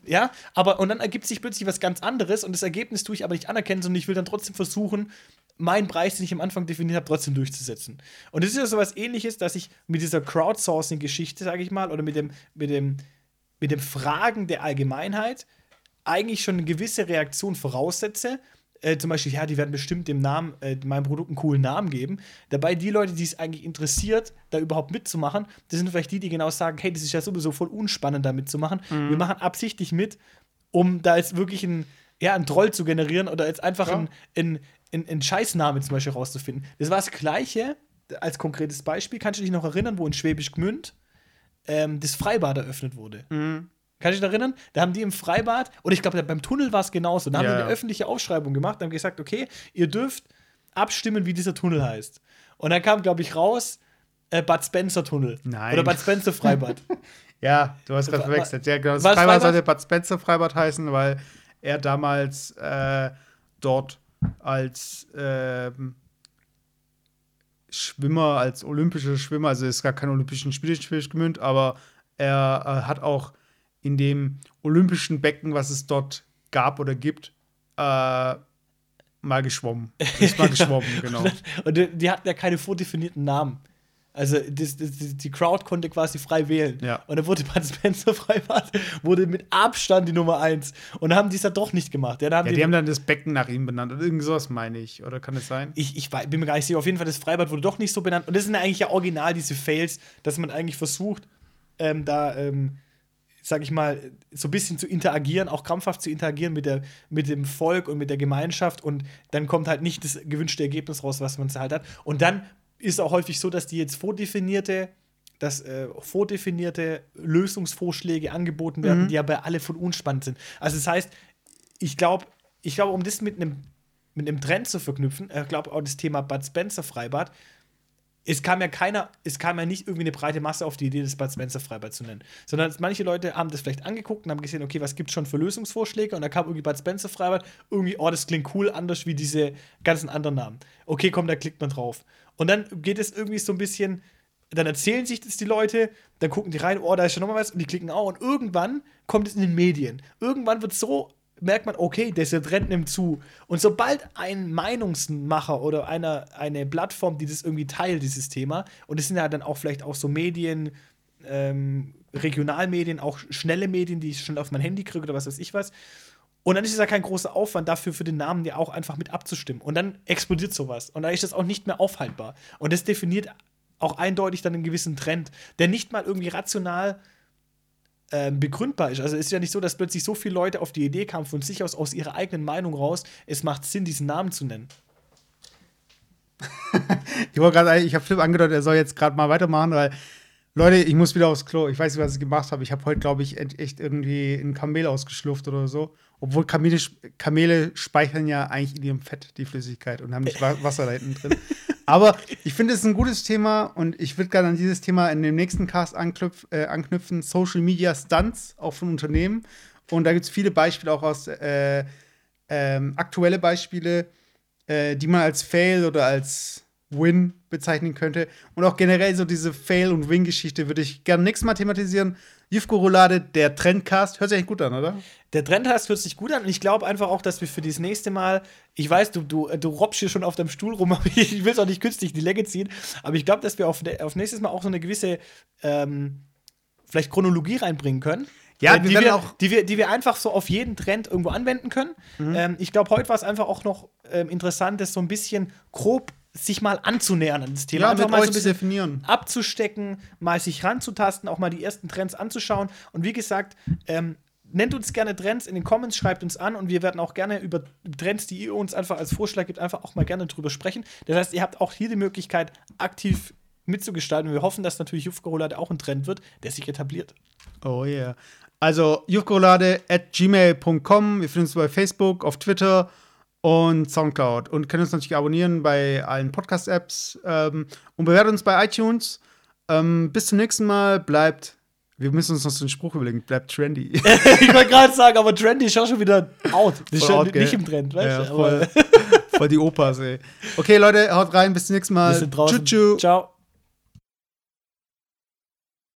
ja, aber und dann ergibt sich plötzlich was ganz anderes und das Ergebnis tue ich aber nicht anerkennen, sondern ich will dann trotzdem versuchen, meinen Preis, den ich am Anfang definiert habe, trotzdem durchzusetzen. Und es ist ja so was ähnliches, dass ich mit dieser Crowdsourcing-Geschichte, sage ich mal, oder mit dem, mit dem, mit dem Fragen der Allgemeinheit eigentlich schon eine gewisse Reaktion voraussetze. Äh, zum Beispiel, ja, die werden bestimmt dem Namen, äh, meinem Produkt einen coolen Namen geben. Dabei die Leute, die es eigentlich interessiert, da überhaupt mitzumachen, das sind vielleicht die, die genau sagen, hey, das ist ja sowieso voll unspannend, da mitzumachen. Wir machen absichtlich mit, um da jetzt wirklich einen, ja, einen Troll zu generieren oder jetzt einfach Ja. einen, einen, einen, einen Scheißnamen zum Beispiel rauszufinden. Das war das Gleiche, als konkretes Beispiel, kannst du dich noch erinnern, wo in Schwäbisch Gmünd ähm, das Freibad eröffnet wurde? Mhm. Kannst du dich erinnern? Da haben die im Freibad, oder ich glaube, beim Tunnel war es genauso, da haben Ja, die eine öffentliche Aufschreibung gemacht, haben gesagt, okay, ihr dürft abstimmen, wie dieser Tunnel heißt. Und dann kam, glaube ich, raus, äh, Bad Spencer Tunnel. Nein. Oder Bad Spencer Freibad. Ja, du hast gerade verwechselt. Ja, genau. Das Freibad Freibad? sollte Bad Spencer Freibad heißen, weil er damals äh, dort als ähm, Schwimmer, als olympischer Schwimmer, also ist gar kein Olympischen Spiele Gmünd, aber er äh, hat auch in dem olympischen Becken, was es dort gab oder gibt, äh, mal geschwommen. Ist mal geschwommen, genau. Und die, die hatten ja keine vordefinierten Namen. Also das, das, die die Crowd konnte quasi frei wählen. Ja. Und dann wurde Bud Spencer Freibad, wurde mit Abstand die Nummer eins. Und dann haben die es ja doch nicht gemacht. Ja, dann haben Ja, die, die haben dann das Becken nach ihm benannt. Oder irgend sowas meine ich. Oder kann es sein? ich, ich bin mir gar nicht sicher, auf jeden Fall, das Freibad wurde doch nicht so benannt. Und das sind eigentlich ja original diese Fails, dass man eigentlich versucht, ähm, da, ähm, sag ich mal, so ein bisschen zu interagieren, auch krampfhaft zu interagieren mit, der, mit dem Volk und mit der Gemeinschaft. Und dann kommt halt nicht das gewünschte Ergebnis raus, was man halt hat. Und dann ist auch häufig so, dass die jetzt vordefinierte, dass äh, vordefinierte Lösungsvorschläge angeboten werden, Mhm. die aber alle von uns spannend sind. Also das heißt, ich glaube, ich glaube, um das mit einem mit einem Trend zu verknüpfen, ich glaube auch das Thema Bud Spencer Freibad, es kam ja keiner, es kam ja nicht irgendwie eine breite Masse auf die Idee, das Bud Spencer Freibad zu nennen. Sondern manche Leute haben das vielleicht angeguckt und haben gesehen, okay, was gibt es schon für Lösungsvorschläge? Und da kam irgendwie Bud Spencer Freibad, irgendwie, oh, das klingt cool, anders wie diese ganzen anderen Namen. Okay, komm, da klickt man drauf. Und dann geht es irgendwie so ein bisschen, dann erzählen sich das die Leute, dann gucken die rein, oh, da ist schon nochmal was, und die klicken auch. Und irgendwann kommt es in den Medien. Irgendwann wird so merkt man, okay, der Trend nimmt zu. Und sobald ein Meinungsmacher oder einer, eine Plattform, die das irgendwie teilt, dieses Thema, und es sind ja dann auch vielleicht auch so Medien, ähm, Regionalmedien, auch schnelle Medien, die ich schon auf mein Handy kriege oder was weiß ich was. Und dann ist es ja kein großer Aufwand dafür, für den Namen ja auch einfach mit abzustimmen. Und dann explodiert sowas. Und dann ist das auch nicht mehr aufhaltbar. Und das definiert auch eindeutig dann einen gewissen Trend, der nicht mal irgendwie rational ähm, begründbar ist. Also es ist ja nicht so, dass plötzlich so viele Leute auf die Idee kamen, von sich aus, aus ihrer eigenen Meinung raus, es macht Sinn, diesen Namen zu nennen. Ich wollte gerade, ich habe Philipp angedeutet, er soll jetzt gerade mal weitermachen, weil Leute, ich muss wieder aufs Klo. Ich weiß nicht, was ich gemacht habe. Ich habe heute, glaube ich, echt irgendwie ein Kamel ausgeschlufft oder so. Obwohl Kamele, Kamele speichern ja eigentlich in ihrem Fett die Flüssigkeit und haben nicht Wa- Wasser da hinten drin. Aber ich finde es ist ein gutes Thema und ich würde gerne an dieses Thema in dem nächsten Cast anknüpf, äh, anknüpfen. Social Media Stunts, auch von Unternehmen. Und da gibt es viele Beispiele auch aus äh, ähm, aktuelle Beispiele, äh, die man als Fail oder als Win bezeichnen könnte. Und auch generell so diese Fail- und Win-Geschichte würde ich gerne nächstes Mal thematisieren. Jufko Roulade, der Trendcast. Hört sich eigentlich gut an, oder? Der Trendcast hört sich gut an und ich glaube einfach auch, dass wir für dieses nächste Mal, ich weiß, du, du, du robbst hier schon auf deinem Stuhl rum, aber ich will es auch nicht künstlich in die Länge ziehen, aber ich glaube, dass wir auf, auf nächstes Mal auch so eine gewisse, ähm, vielleicht Chronologie reinbringen können. Ja, Äh, wir die, werden wir, auch- die, wir, die wir einfach so auf jeden Trend irgendwo anwenden können. Ähm, ich glaube, heute war es einfach auch noch ähm, interessant, das so ein bisschen grob sich mal anzunähern an das Thema. Ja, einfach mal so ein bisschen definieren. abzustecken, mal sich ranzutasten, auch mal die ersten Trends anzuschauen. Und wie gesagt, ähm, nennt uns gerne Trends in den Comments, schreibt uns an und wir werden auch gerne über Trends, die ihr uns einfach als Vorschlag gibt, einfach auch mal gerne drüber sprechen. Das heißt, ihr habt auch hier die Möglichkeit, aktiv mitzugestalten. Wir hoffen, dass natürlich Jufka-Roulade auch ein Trend wird, der sich etabliert. Oh yeah. Also jufkorolade at gmail.com. Wir finden uns bei Facebook, auf Twitter und Soundcloud. Und können uns natürlich abonnieren bei allen Podcast-Apps ähm, und bewerten uns bei iTunes. Ähm, bis zum nächsten Mal. Bleibt, wir müssen uns noch so einen Spruch überlegen, bleibt trendy. ich wollte gerade sagen, aber Trendy ist auch schon wieder out. Voll schon out, nicht im Trend, weißt Ja, du? voll, voll die Opas, ey. Okay, Leute, haut rein, bis zum nächsten Mal. Tschüss. Ciao.